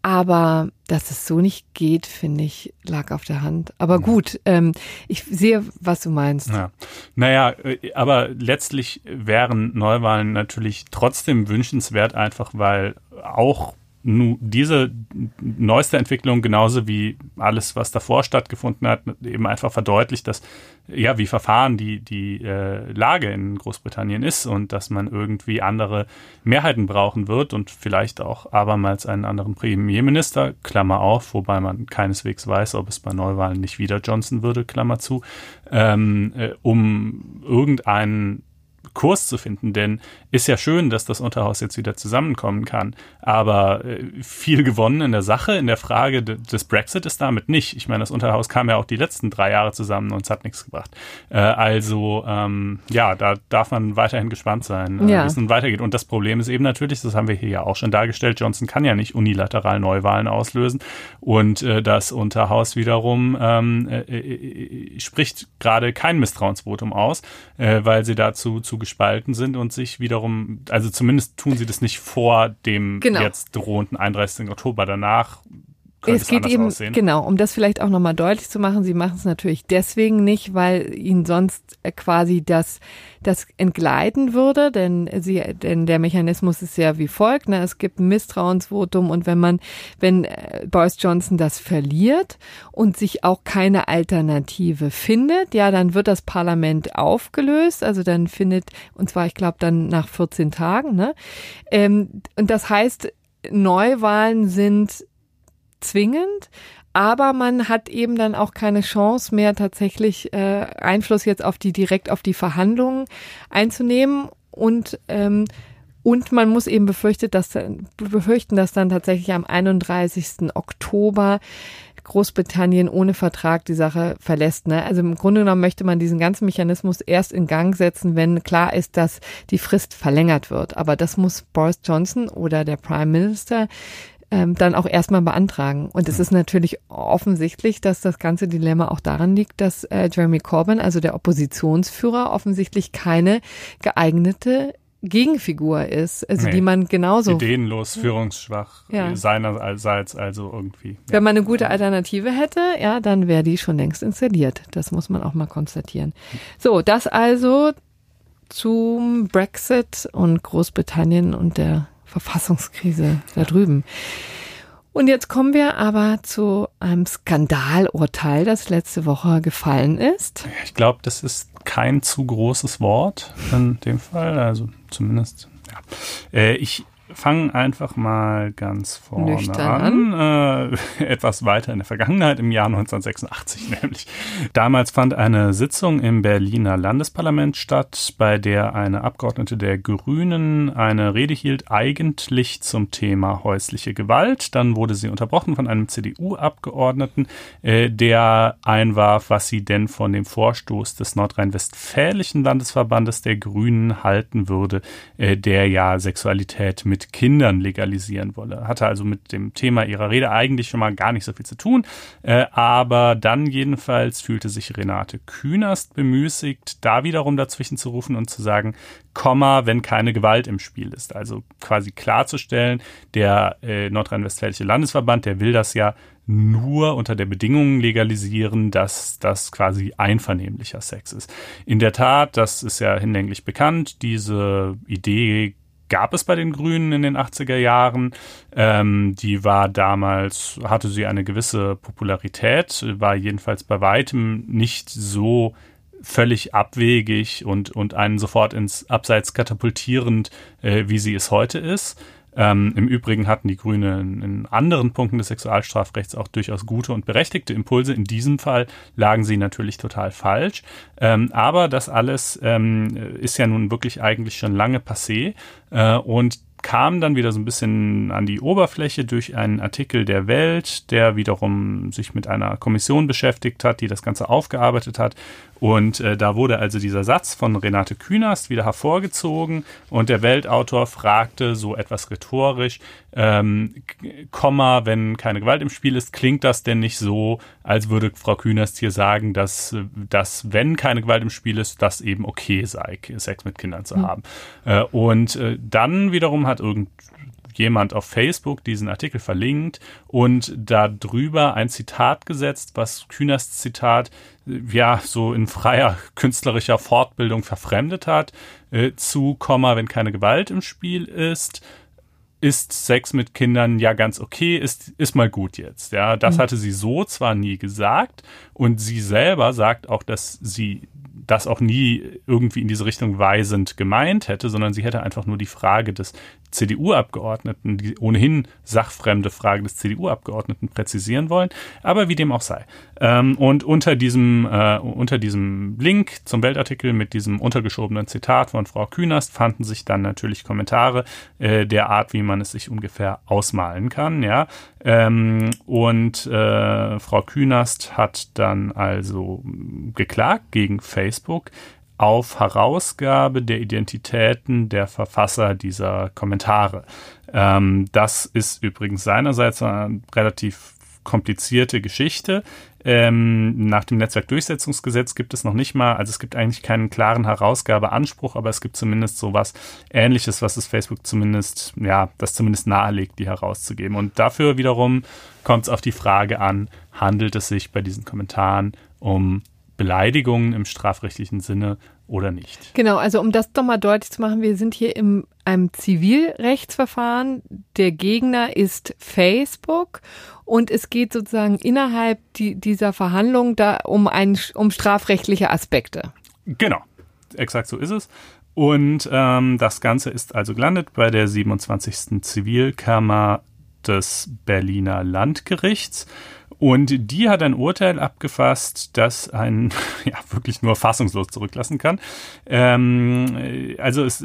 Aber dass es so nicht geht, finde ich, lag auf der Hand. Aber mhm. gut, ähm, ich sehe, was du meinst. Ja. Naja, äh, aber letztlich wären Neuwahlen natürlich trotzdem wünschenswert, einfach weil auch diese neueste Entwicklung genauso wie alles, was davor stattgefunden hat, eben einfach verdeutlicht, dass ja wie verfahren die die äh, Lage in Großbritannien ist und dass man irgendwie andere Mehrheiten brauchen wird und vielleicht auch abermals einen anderen Premierminister Klammer auf, wobei man keineswegs weiß, ob es bei Neuwahlen nicht wieder Johnson würde Klammer zu, ähm, äh, um irgendeinen Kurs zu finden, denn ist ja schön, dass das Unterhaus jetzt wieder zusammenkommen kann, aber äh, viel gewonnen in der Sache, in der Frage des Brexit ist damit nicht. Ich meine, das Unterhaus kam ja auch die letzten drei Jahre zusammen und es hat nichts gebracht. Äh, also ähm, ja, da darf man weiterhin gespannt sein, äh, ja. wie es nun weitergeht. Und das Problem ist eben natürlich, das haben wir hier ja auch schon dargestellt, Johnson kann ja nicht unilateral Neuwahlen auslösen und äh, das Unterhaus wiederum ähm, äh, äh, spricht gerade kein Misstrauensvotum aus, weil sie dazu zu gespalten sind und sich wiederum, also zumindest tun sie das nicht vor dem genau. jetzt drohenden 31. Oktober. Danach es geht eben aussehen. genau, um das vielleicht auch nochmal deutlich zu machen. Sie machen es natürlich deswegen nicht, weil ihnen sonst äh, quasi das das entgleiten würde, denn sie denn der Mechanismus ist ja wie folgt: ne? Es gibt ein Misstrauensvotum und wenn man wenn äh, Boris Johnson das verliert und sich auch keine Alternative findet, ja, dann wird das Parlament aufgelöst. Also dann findet und zwar ich glaube dann nach 14 Tagen. Ne? Ähm, und das heißt Neuwahlen sind zwingend, aber man hat eben dann auch keine Chance mehr tatsächlich äh, Einfluss jetzt auf die direkt auf die Verhandlungen einzunehmen und ähm, und man muss eben befürchtet, dass, befürchten, dass dann tatsächlich am 31. Oktober Großbritannien ohne Vertrag die Sache verlässt. Ne? Also im Grunde genommen möchte man diesen ganzen Mechanismus erst in Gang setzen, wenn klar ist, dass die Frist verlängert wird. Aber das muss Boris Johnson oder der Prime Minister ähm, dann auch erstmal beantragen. Und es ist natürlich offensichtlich, dass das ganze Dilemma auch daran liegt, dass äh, Jeremy Corbyn, also der Oppositionsführer, offensichtlich keine geeignete Gegenfigur ist, also nee. die man genauso ideenlos, führungsschwach ja. seinerseits also irgendwie. Ja. Wenn man eine gute Alternative hätte, ja, dann wäre die schon längst installiert. Das muss man auch mal konstatieren. So, das also zum Brexit und Großbritannien und der Verfassungskrise da drüben. Und jetzt kommen wir aber zu einem Skandalurteil, das letzte Woche gefallen ist. Ich glaube, das ist kein zu großes Wort in dem Fall, also zumindest. Ja. Äh, ich fangen einfach mal ganz vorne Nüchtern an. Äh, etwas weiter in der Vergangenheit, im Jahr 1986 nämlich. Damals fand eine Sitzung im Berliner Landesparlament statt, bei der eine Abgeordnete der Grünen eine Rede hielt, eigentlich zum Thema häusliche Gewalt. Dann wurde sie unterbrochen von einem CDU-Abgeordneten, äh, der einwarf, was sie denn von dem Vorstoß des nordrhein-westfälischen Landesverbandes der Grünen halten würde, äh, der ja Sexualität mit mit Kindern legalisieren wolle. Hatte also mit dem Thema ihrer Rede eigentlich schon mal gar nicht so viel zu tun. Äh, aber dann jedenfalls fühlte sich Renate Künast bemüßigt, da wiederum dazwischen zu rufen und zu sagen, Komma, wenn keine Gewalt im Spiel ist. Also quasi klarzustellen, der äh, Nordrhein-Westfälische Landesverband, der will das ja nur unter der Bedingung legalisieren, dass das quasi einvernehmlicher Sex ist. In der Tat, das ist ja hinlänglich bekannt, diese Idee gab es bei den Grünen in den 80er Jahren. Ähm, die war damals, hatte sie eine gewisse Popularität, war jedenfalls bei weitem nicht so völlig abwegig und, und einen sofort ins Abseits katapultierend, äh, wie sie es heute ist. Ähm, Im Übrigen hatten die Grünen in anderen Punkten des Sexualstrafrechts auch durchaus gute und berechtigte Impulse. In diesem Fall lagen sie natürlich total falsch. Ähm, aber das alles ähm, ist ja nun wirklich eigentlich schon lange passé. Äh, und kam dann wieder so ein bisschen an die Oberfläche durch einen Artikel der Welt, der wiederum sich mit einer Kommission beschäftigt hat, die das Ganze aufgearbeitet hat. Und äh, da wurde also dieser Satz von Renate Künast wieder hervorgezogen und der Weltautor fragte so etwas rhetorisch, ähm, Komma, wenn keine Gewalt im Spiel ist, klingt das denn nicht so, als würde Frau Künast hier sagen, dass, dass wenn keine Gewalt im Spiel ist, das eben okay sei, Sex mit Kindern zu mhm. haben. Äh, und äh, dann wiederum hat irgendjemand auf Facebook diesen Artikel verlinkt und darüber ein Zitat gesetzt, was Kühners Zitat ja so in freier künstlerischer Fortbildung verfremdet hat, äh, zu Komma, wenn keine Gewalt im Spiel ist, ist Sex mit Kindern ja ganz okay, ist, ist mal gut jetzt. Ja, das mhm. hatte sie so zwar nie gesagt und sie selber sagt auch, dass sie das auch nie irgendwie in diese Richtung weisend gemeint hätte, sondern sie hätte einfach nur die Frage des CDU-Abgeordneten, die ohnehin sachfremde Frage des CDU-Abgeordneten präzisieren wollen. Aber wie dem auch sei. Ähm, und unter diesem, äh, unter diesem Link zum Weltartikel mit diesem untergeschobenen Zitat von Frau Künast fanden sich dann natürlich Kommentare äh, der Art, wie man es sich ungefähr ausmalen kann. Ja, ähm, und äh, Frau Künast hat dann also geklagt gegen Facebook auf Herausgabe der Identitäten der Verfasser dieser Kommentare. Ähm, das ist übrigens seinerseits eine relativ komplizierte Geschichte. Ähm, nach dem Netzwerkdurchsetzungsgesetz gibt es noch nicht mal, also es gibt eigentlich keinen klaren Herausgabeanspruch, aber es gibt zumindest sowas ähnliches, was es Facebook zumindest, ja, das zumindest nahelegt, die herauszugeben. Und dafür wiederum kommt es auf die Frage an, handelt es sich bei diesen Kommentaren um Beleidigungen im strafrechtlichen Sinne oder nicht. Genau, also um das doch mal deutlich zu machen, wir sind hier in einem Zivilrechtsverfahren. Der Gegner ist Facebook und es geht sozusagen innerhalb die, dieser Verhandlung da um, ein, um strafrechtliche Aspekte. Genau, exakt so ist es. Und ähm, das Ganze ist also gelandet bei der 27. Zivilkammer des Berliner Landgerichts. Und die hat ein Urteil abgefasst, das einen ja wirklich nur fassungslos zurücklassen kann. Ähm, also es,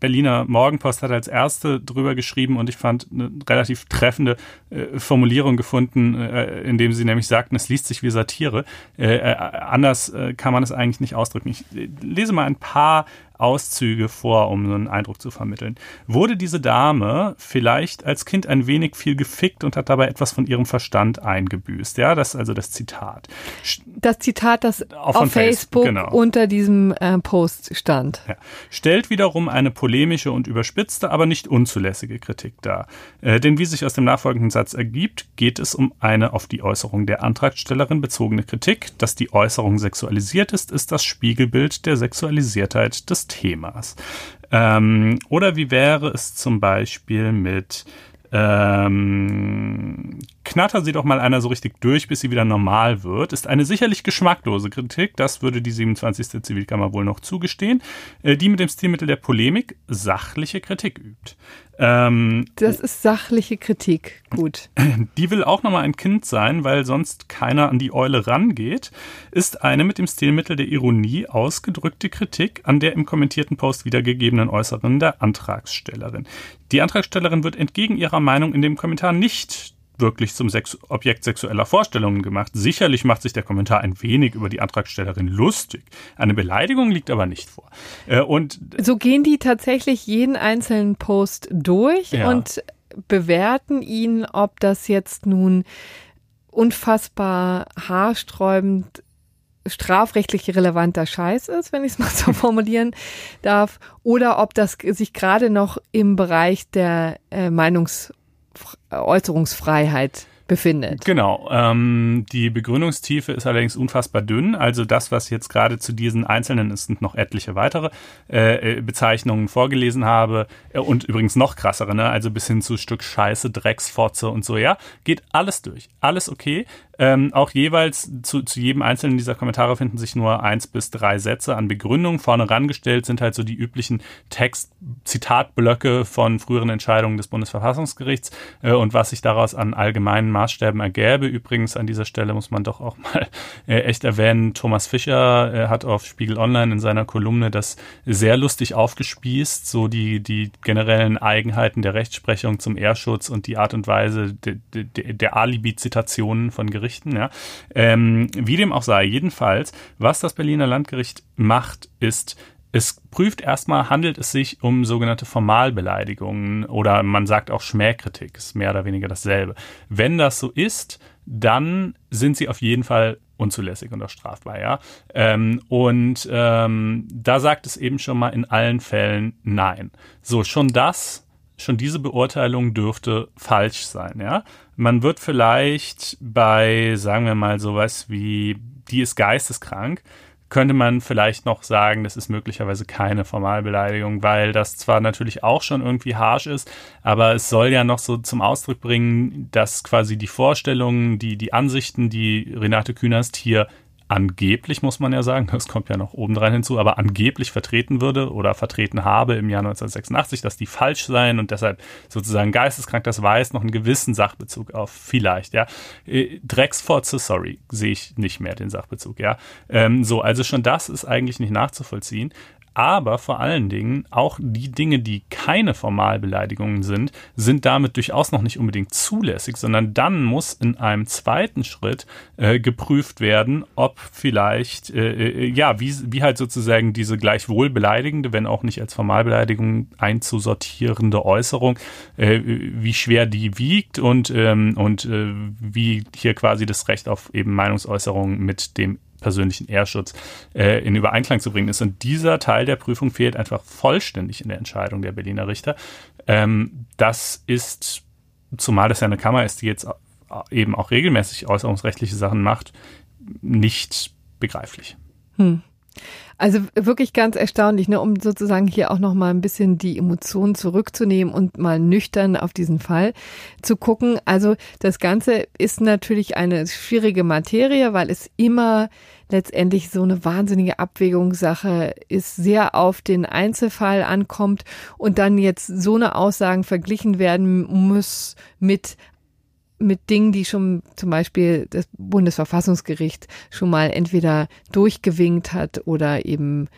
Berliner Morgenpost hat als erste drüber geschrieben und ich fand eine relativ treffende äh, Formulierung gefunden, äh, indem sie nämlich sagten, es liest sich wie Satire. Äh, äh anders äh, kann man es eigentlich nicht ausdrücken. Ich äh, lese mal ein paar Auszüge vor, um so einen Eindruck zu vermitteln. Wurde diese Dame vielleicht als Kind ein wenig viel gefickt und hat dabei etwas von ihrem Verstand eingebüßt? Ja, das ist also das Zitat. Das Zitat, das auf, auf Facebook genau. unter diesem äh, Post stand. Ja. Stellt wiederum eine polemische und überspitzte, aber nicht unzulässige Kritik dar. Äh, denn wie sich aus dem nachfolgenden Satz ergibt, geht es um eine auf die Äußerung der Antragstellerin bezogene Kritik. Dass die Äußerung sexualisiert ist, ist das Spiegelbild der Sexualisiertheit des Themas. Ähm, oder wie wäre es zum Beispiel mit ähm, knatter sie doch mal einer so richtig durch, bis sie wieder normal wird, ist eine sicherlich geschmacklose Kritik, das würde die 27. Zivilkammer wohl noch zugestehen, äh, die mit dem Stilmittel der Polemik sachliche Kritik übt. Ähm, das ist sachliche Kritik. Gut. Die will auch nochmal ein Kind sein, weil sonst keiner an die Eule rangeht, ist eine mit dem Stilmittel der Ironie ausgedrückte Kritik an der im kommentierten Post wiedergegebenen Äußerungen der Antragstellerin. Die Antragstellerin wird entgegen ihrer Meinung in dem Kommentar nicht wirklich zum Sex Objekt sexueller Vorstellungen gemacht. Sicherlich macht sich der Kommentar ein wenig über die Antragstellerin lustig. Eine Beleidigung liegt aber nicht vor. Äh, und so gehen die tatsächlich jeden einzelnen Post durch ja. und bewerten ihn, ob das jetzt nun unfassbar haarsträubend strafrechtlich relevanter Scheiß ist, wenn ich es mal so formulieren darf, oder ob das sich gerade noch im Bereich der äh, Meinungs- befindet. Genau. Ähm, die Begründungstiefe ist allerdings unfassbar dünn. Also das, was jetzt gerade zu diesen einzelnen, es sind noch etliche weitere äh, äh, Bezeichnungen vorgelesen habe äh, und übrigens noch krassere, ne? also bis hin zu Stück Scheiße, Drecksfotze und so, ja, geht alles durch. Alles okay. Ähm, auch jeweils zu, zu jedem einzelnen dieser Kommentare finden sich nur eins bis drei Sätze an Begründung. Vorne rangestellt sind halt so die üblichen Text-Zitatblöcke von früheren Entscheidungen des Bundesverfassungsgerichts äh, und was sich daraus an allgemeinen Maßstäben ergäbe. Übrigens an dieser Stelle muss man doch auch mal äh, echt erwähnen, Thomas Fischer äh, hat auf Spiegel Online in seiner Kolumne das sehr lustig aufgespießt, so die, die generellen Eigenheiten der Rechtsprechung zum Ehrschutz und die Art und Weise de, de, der Alibi-Zitationen von Gerichten Gerichten. Ja. Ähm, wie dem auch sei, jedenfalls, was das Berliner Landgericht macht, ist, es prüft erstmal, handelt es sich um sogenannte Formalbeleidigungen oder man sagt auch Schmähkritik, ist mehr oder weniger dasselbe. Wenn das so ist, dann sind sie auf jeden Fall unzulässig und auch strafbar, ja. Ähm, und ähm, da sagt es eben schon mal in allen Fällen nein. So, schon das schon diese Beurteilung dürfte falsch sein, ja. Man wird vielleicht bei, sagen wir mal, sowas wie, die ist geisteskrank, könnte man vielleicht noch sagen, das ist möglicherweise keine Formalbeleidigung, weil das zwar natürlich auch schon irgendwie harsh ist, aber es soll ja noch so zum Ausdruck bringen, dass quasi die Vorstellungen, die, die Ansichten, die Renate Künast hier angeblich, muss man ja sagen, das kommt ja noch obendrein hinzu, aber angeblich vertreten würde oder vertreten habe im Jahr 1986, dass die falsch seien und deshalb sozusagen geisteskrank das weiß, noch einen gewissen Sachbezug auf vielleicht, ja. Äh, Drecksfotze, sorry, sehe ich nicht mehr den Sachbezug, ja. Ähm, so, also schon das ist eigentlich nicht nachzuvollziehen aber vor allen Dingen auch die Dinge, die keine Formalbeleidigungen sind, sind damit durchaus noch nicht unbedingt zulässig, sondern dann muss in einem zweiten Schritt äh, geprüft werden, ob vielleicht, äh, äh, ja, wie, wie halt sozusagen diese gleichwohl beleidigende, wenn auch nicht als Formalbeleidigung einzusortierende Äußerung, äh, wie schwer die wiegt und, ähm, und äh, wie hier quasi das Recht auf eben Meinungsäußerung mit dem persönlichen Ehrschutz äh, in Übereinklang zu bringen ist. Und dieser Teil der Prüfung fehlt einfach vollständig in der Entscheidung der Berliner Richter. Ähm, das ist, zumal das ja eine Kammer ist, die jetzt eben auch regelmäßig äußerungsrechtliche Sachen macht, nicht begreiflich. Hm. Also wirklich ganz erstaunlich, ne, um sozusagen hier auch noch mal ein bisschen die Emotionen zurückzunehmen und mal nüchtern auf diesen Fall zu gucken. Also das Ganze ist natürlich eine schwierige Materie, weil es immer letztendlich so eine wahnsinnige Abwägungssache ist, sehr auf den Einzelfall ankommt und dann jetzt so eine Aussagen verglichen werden muss mit mit Dingen, die schon zum Beispiel das Bundesverfassungsgericht schon mal entweder durchgewinkt hat oder eben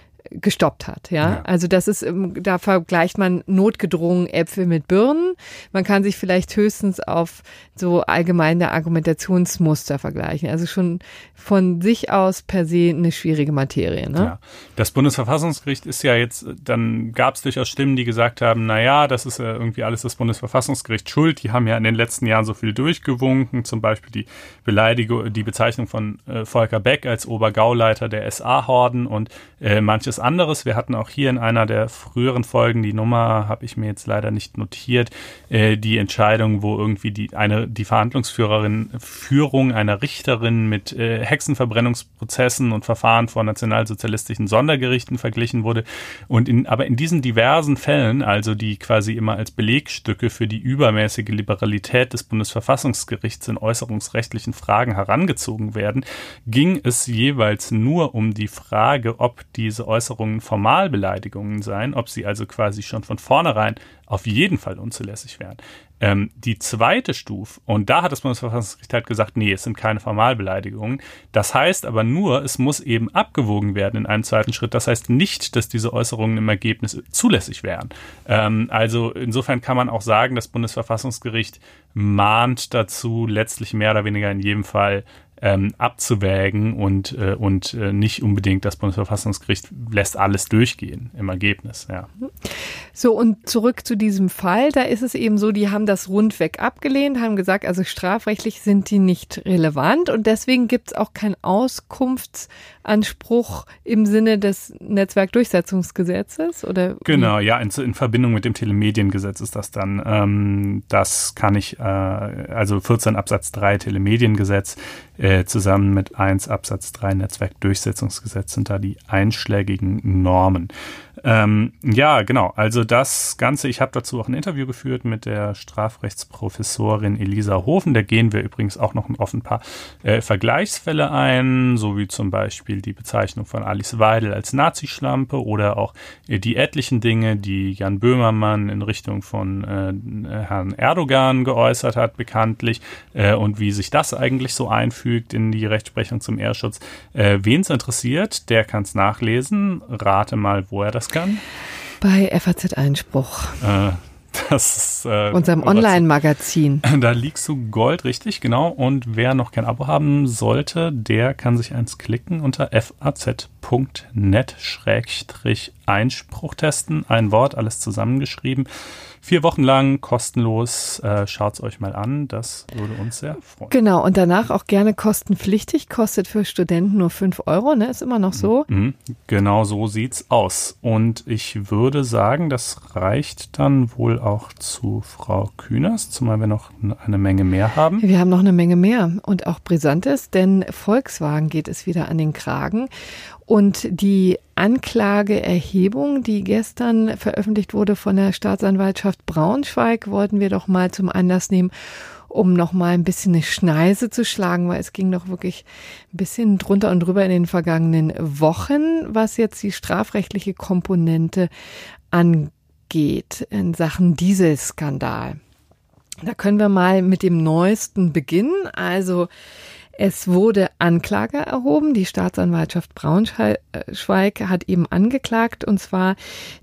gestoppt hat. Ja? ja? also das ist, ähm, da vergleicht man notgedrungen Äpfel mit Birnen. Man kann sich vielleicht höchstens auf so allgemeine Argumentationsmuster vergleichen. Also schon von sich aus per se eine schwierige Materie. Ne? Ja. Das Bundesverfassungsgericht ist ja jetzt, dann gab es durchaus Stimmen, die gesagt haben, na ja, das ist ja irgendwie alles das Bundesverfassungsgericht schuld. Die haben ja in den letzten Jahren so viel durchgewunken, zum Beispiel die Beleidigung, die Bezeichnung von äh, Volker Beck als Obergauleiter der SA-Horden und äh, manches anderes. Wir hatten auch hier in einer der früheren Folgen, die Nummer habe ich mir jetzt leider nicht notiert, äh, die Entscheidung, wo irgendwie die eine die Verhandlungsführerin Führung einer Richterin mit äh, Hexenverbrennungsprozessen und Verfahren vor nationalsozialistischen Sondergerichten verglichen wurde. Und in, aber in diesen diversen Fällen, also die quasi immer als Belegstücke für die übermäßige Liberalität des Bundesverfassungsgerichts in äußerungsrechtlichen Fragen herangezogen werden, ging es jeweils nur um die Frage, ob diese Äußerungen Formalbeleidigungen seien, ob sie also quasi schon von vornherein auf jeden Fall unzulässig wären. Ähm, die zweite Stufe, und da hat das Bundesverfassungsgericht halt gesagt, nee, es sind keine Formalbeleidigungen. Das heißt aber nur, es muss eben abgewogen werden in einem zweiten Schritt. Das heißt nicht, dass diese Äußerungen im Ergebnis zulässig wären. Ähm, also insofern kann man auch sagen, das Bundesverfassungsgericht mahnt dazu, letztlich mehr oder weniger in jedem Fall ähm, abzuwägen und, äh, und äh, nicht unbedingt das Bundesverfassungsgericht lässt alles durchgehen im Ergebnis. Ja. So, und zurück zu diesem Fall, da ist es eben so, die haben das rundweg abgelehnt, haben gesagt, also strafrechtlich sind die nicht relevant und deswegen gibt es auch keinen Auskunftsanspruch im Sinne des Netzwerkdurchsetzungsgesetzes oder? Genau, ja, in, in, Verbindung mit dem Telemediengesetz ist das dann. Ähm, das kann ich, äh, also 14 Absatz 3 Telemediengesetz, äh, zusammen mit 1 Absatz 3 Netzwerkdurchsetzungsgesetz sind da die einschlägigen Normen. Ähm, ja, genau. Also das Ganze, ich habe dazu auch ein Interview geführt mit der Strafrechtsprofessorin Elisa Hofen. Da gehen wir übrigens auch noch auf ein paar äh, Vergleichsfälle ein, so wie zum Beispiel die Bezeichnung von Alice Weidel als Nazischlampe oder auch äh, die etlichen Dinge, die Jan Böhmermann in Richtung von äh, Herrn Erdogan geäußert hat, bekanntlich, äh, und wie sich das eigentlich so einfügt in die Rechtsprechung zum Ehrschutz. Äh, Wen es interessiert, der kann es nachlesen. Rate mal, wo er das kann? Bei FAZ Einspruch. Äh, das ist, äh, unserem Online-Magazin. Da liegst du Gold, richtig, genau. Und wer noch kein Abo haben sollte, der kann sich eins klicken unter faz.net-einspruch testen. Ein Wort, alles zusammengeschrieben. Vier Wochen lang kostenlos. Äh, Schaut es euch mal an. Das würde uns sehr freuen. Genau. Und danach auch gerne kostenpflichtig. Kostet für Studenten nur fünf Euro. Ne? Ist immer noch so. Mhm. Genau so sieht's aus. Und ich würde sagen, das reicht dann wohl auch zu Frau Kühners, zumal wir noch eine Menge mehr haben. Wir haben noch eine Menge mehr und auch Brisantes, denn Volkswagen geht es wieder an den Kragen. Und die Anklageerhebung, die gestern veröffentlicht wurde von der Staatsanwaltschaft Braunschweig, wollten wir doch mal zum Anlass nehmen, um noch mal ein bisschen eine Schneise zu schlagen, weil es ging doch wirklich ein bisschen drunter und drüber in den vergangenen Wochen, was jetzt die strafrechtliche Komponente angeht in Sachen Dieselskandal. Da können wir mal mit dem Neuesten beginnen. Also es wurde Anklage erhoben. Die Staatsanwaltschaft Braunschweig hat eben angeklagt, und zwar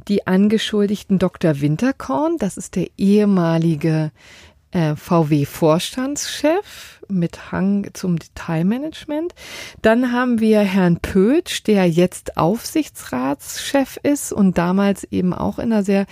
die Angeschuldigten Dr. Winterkorn. Das ist der ehemalige äh, VW-Vorstandschef mit Hang zum Detailmanagement. Dann haben wir Herrn Pötsch, der jetzt Aufsichtsratschef ist und damals eben auch in einer sehr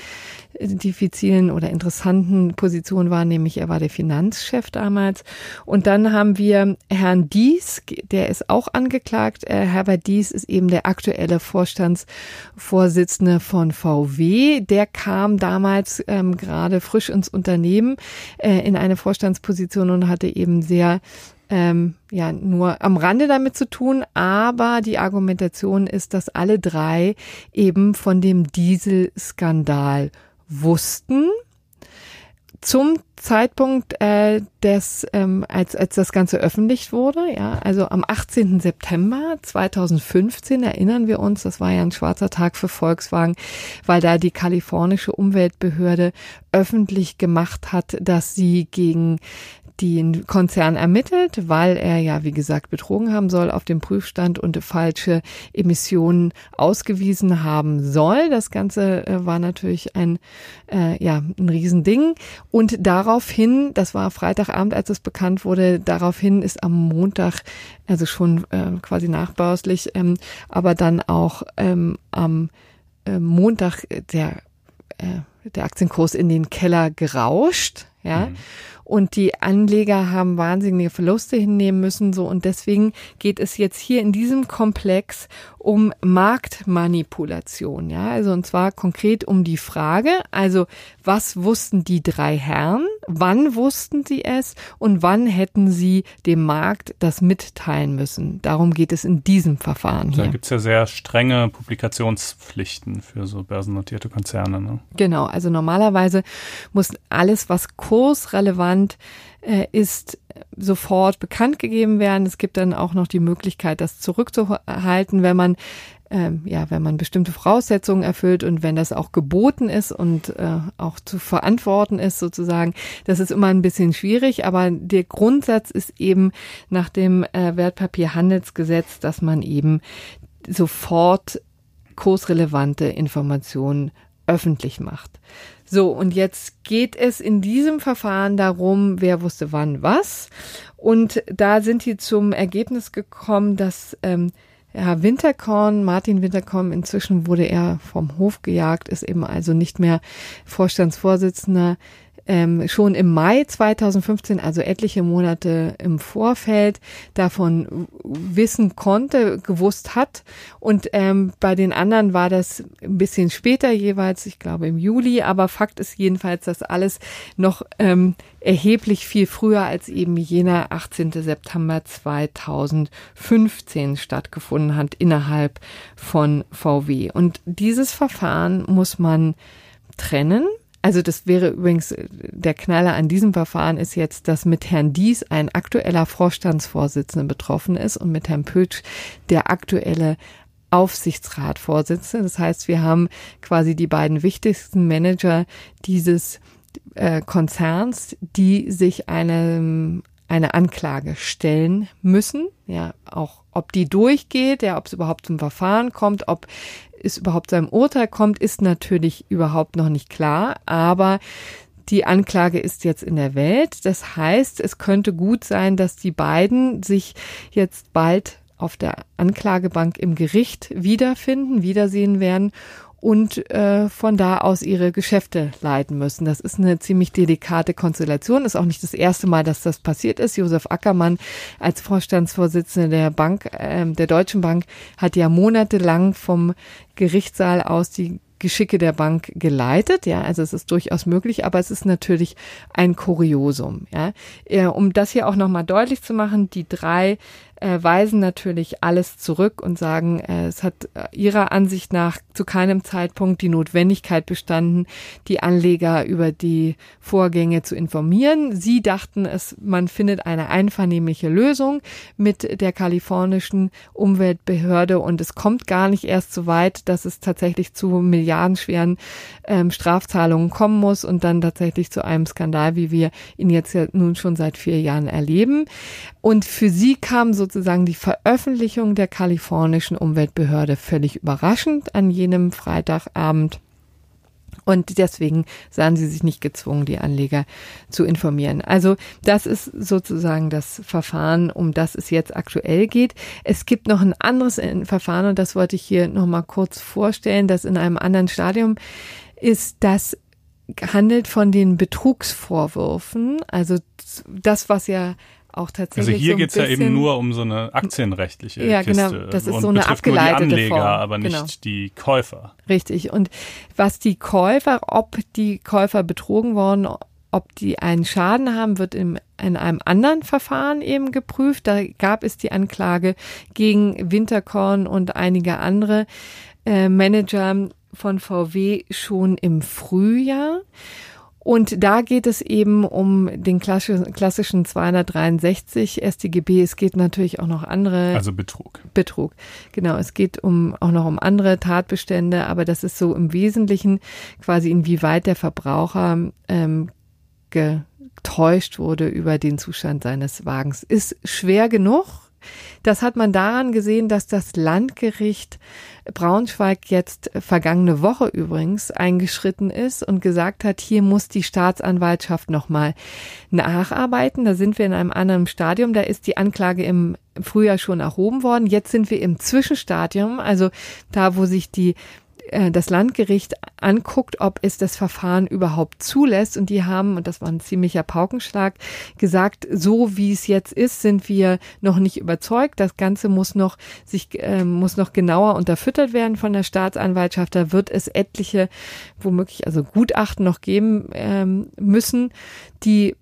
diffizilen oder interessanten Position war, nämlich er war der Finanzchef damals. Und dann haben wir Herrn Dies, der ist auch angeklagt. Äh, Herbert Dies ist eben der aktuelle Vorstandsvorsitzende von VW. Der kam damals ähm, gerade frisch ins Unternehmen äh, in eine Vorstandsposition und hatte eben sehr ähm, ja nur am Rande damit zu tun, aber die Argumentation ist, dass alle drei eben von dem Dieselskandal wussten zum Zeitpunkt äh, des, ähm, als, als das Ganze öffentlich wurde, ja, also am 18. September 2015 erinnern wir uns, das war ja ein schwarzer Tag für Volkswagen, weil da die kalifornische Umweltbehörde öffentlich gemacht hat, dass sie gegen den Konzern ermittelt, weil er ja, wie gesagt, betrogen haben soll auf dem Prüfstand und falsche Emissionen ausgewiesen haben soll. Das Ganze äh, war natürlich ein, äh, ja, ein Riesending. Und daraufhin, das war Freitagabend, als es bekannt wurde, daraufhin ist am Montag, also schon äh, quasi nachbauslich, ähm, aber dann auch ähm, am äh, Montag der, äh, der Aktienkurs in den Keller gerauscht. Ja. Mhm und die Anleger haben wahnsinnige Verluste hinnehmen müssen, so und deswegen geht es jetzt hier in diesem Komplex um Marktmanipulation, ja, also und zwar konkret um die Frage, also was wussten die drei Herren, wann wussten sie es und wann hätten sie dem Markt das mitteilen müssen. Darum geht es in diesem Verfahren. Da gibt's ja sehr strenge Publikationspflichten für so börsennotierte Konzerne. Ne? Genau, also normalerweise muss alles, was kursrelevant äh, ist, sofort bekannt gegeben werden. Es gibt dann auch noch die Möglichkeit, das zurückzuhalten, wenn man ähm, ja, wenn man bestimmte Voraussetzungen erfüllt und wenn das auch geboten ist und äh, auch zu verantworten ist sozusagen, das ist immer ein bisschen schwierig, aber der Grundsatz ist eben nach dem äh, Wertpapierhandelsgesetz, dass man eben sofort kursrelevante Informationen öffentlich macht. So, und jetzt geht es in diesem Verfahren darum, wer wusste wann was. Und da sind die zum Ergebnis gekommen, dass ähm, Herr Winterkorn, Martin Winterkorn, inzwischen wurde er vom Hof gejagt, ist eben also nicht mehr Vorstandsvorsitzender ähm, schon im Mai 2015, also etliche Monate im Vorfeld, davon wissen konnte, gewusst hat. Und ähm, bei den anderen war das ein bisschen später jeweils, ich glaube im Juli. Aber Fakt ist jedenfalls, dass alles noch ähm, erheblich viel früher als eben jener 18. September 2015 stattgefunden hat innerhalb von VW. Und dieses Verfahren muss man trennen also das wäre übrigens äh, der Knaller an diesem Verfahren ist jetzt, dass mit Herrn Dies ein aktueller Vorstandsvorsitzender betroffen ist und mit Herrn Pötsch der aktuelle Aufsichtsratvorsitzende. Das heißt, wir haben quasi die beiden wichtigsten Manager dieses äh, Konzerns, die sich einem eine Anklage stellen müssen, ja, auch ob die durchgeht, ja, ob es überhaupt zum Verfahren kommt, ob es überhaupt zu einem Urteil kommt, ist natürlich überhaupt noch nicht klar, aber die Anklage ist jetzt in der Welt. Das heißt, es könnte gut sein, dass die beiden sich jetzt bald auf der Anklagebank im Gericht wiederfinden, wiedersehen werden und äh, von da aus ihre Geschäfte leiten müssen. Das ist eine ziemlich delikate Konstellation. Ist auch nicht das erste Mal, dass das passiert ist. Josef Ackermann als Vorstandsvorsitzender der Bank, äh, der Deutschen Bank, hat ja monatelang vom Gerichtssaal aus die Geschicke der Bank geleitet, ja, also es ist durchaus möglich, aber es ist natürlich ein Kuriosum, ja. Äh, um das hier auch nochmal deutlich zu machen, die drei äh, weisen natürlich alles zurück und sagen, äh, es hat äh, ihrer Ansicht nach zu keinem Zeitpunkt die Notwendigkeit bestanden, die Anleger über die Vorgänge zu informieren. Sie dachten, es, man findet eine einvernehmliche Lösung mit der kalifornischen Umweltbehörde und es kommt gar nicht erst so weit, dass es tatsächlich zu milliardenschweren ähm, Strafzahlungen kommen muss und dann tatsächlich zu einem Skandal, wie wir ihn jetzt ja nun schon seit vier Jahren erleben. Und für sie kam sozusagen die Veröffentlichung der kalifornischen Umweltbehörde völlig überraschend an jenem Freitagabend. Und deswegen sahen sie sich nicht gezwungen, die Anleger zu informieren. Also das ist sozusagen das Verfahren, um das es jetzt aktuell geht. Es gibt noch ein anderes Verfahren und das wollte ich hier nochmal kurz vorstellen, das in einem anderen Stadium ist, das handelt von den Betrugsvorwürfen. Also das, was ja auch tatsächlich. Also hier so geht es ja eben nur um so eine aktienrechtliche ja, Kiste. Genau, das ist so eine abgeleitete nur die Anleger, Form. aber nicht genau. die Käufer. Richtig. Und was die Käufer, ob die Käufer betrogen worden, ob die einen Schaden haben, wird im, in einem anderen Verfahren eben geprüft. Da gab es die Anklage gegen Winterkorn und einige andere äh, Manager von VW schon im Frühjahr. Und da geht es eben um den klassischen 263 StGB. Es geht natürlich auch noch andere. Also Betrug. Betrug. Genau. Es geht um, auch noch um andere Tatbestände. Aber das ist so im Wesentlichen quasi inwieweit der Verbraucher, ähm, getäuscht wurde über den Zustand seines Wagens. Ist schwer genug. Das hat man daran gesehen, dass das Landgericht Braunschweig jetzt vergangene Woche übrigens eingeschritten ist und gesagt hat, hier muss die Staatsanwaltschaft nochmal nacharbeiten. Da sind wir in einem anderen Stadium. Da ist die Anklage im Frühjahr schon erhoben worden. Jetzt sind wir im Zwischenstadium, also da, wo sich die äh, das Landgericht anguckt, ob es das Verfahren überhaupt zulässt. Und die haben, und das war ein ziemlicher Paukenschlag, gesagt, so wie es jetzt ist, sind wir noch nicht überzeugt. Das Ganze muss noch sich äh, muss noch genauer unterfüttert werden von der Staatsanwaltschaft. Da wird es etliche, womöglich also Gutachten noch geben ähm, müssen, die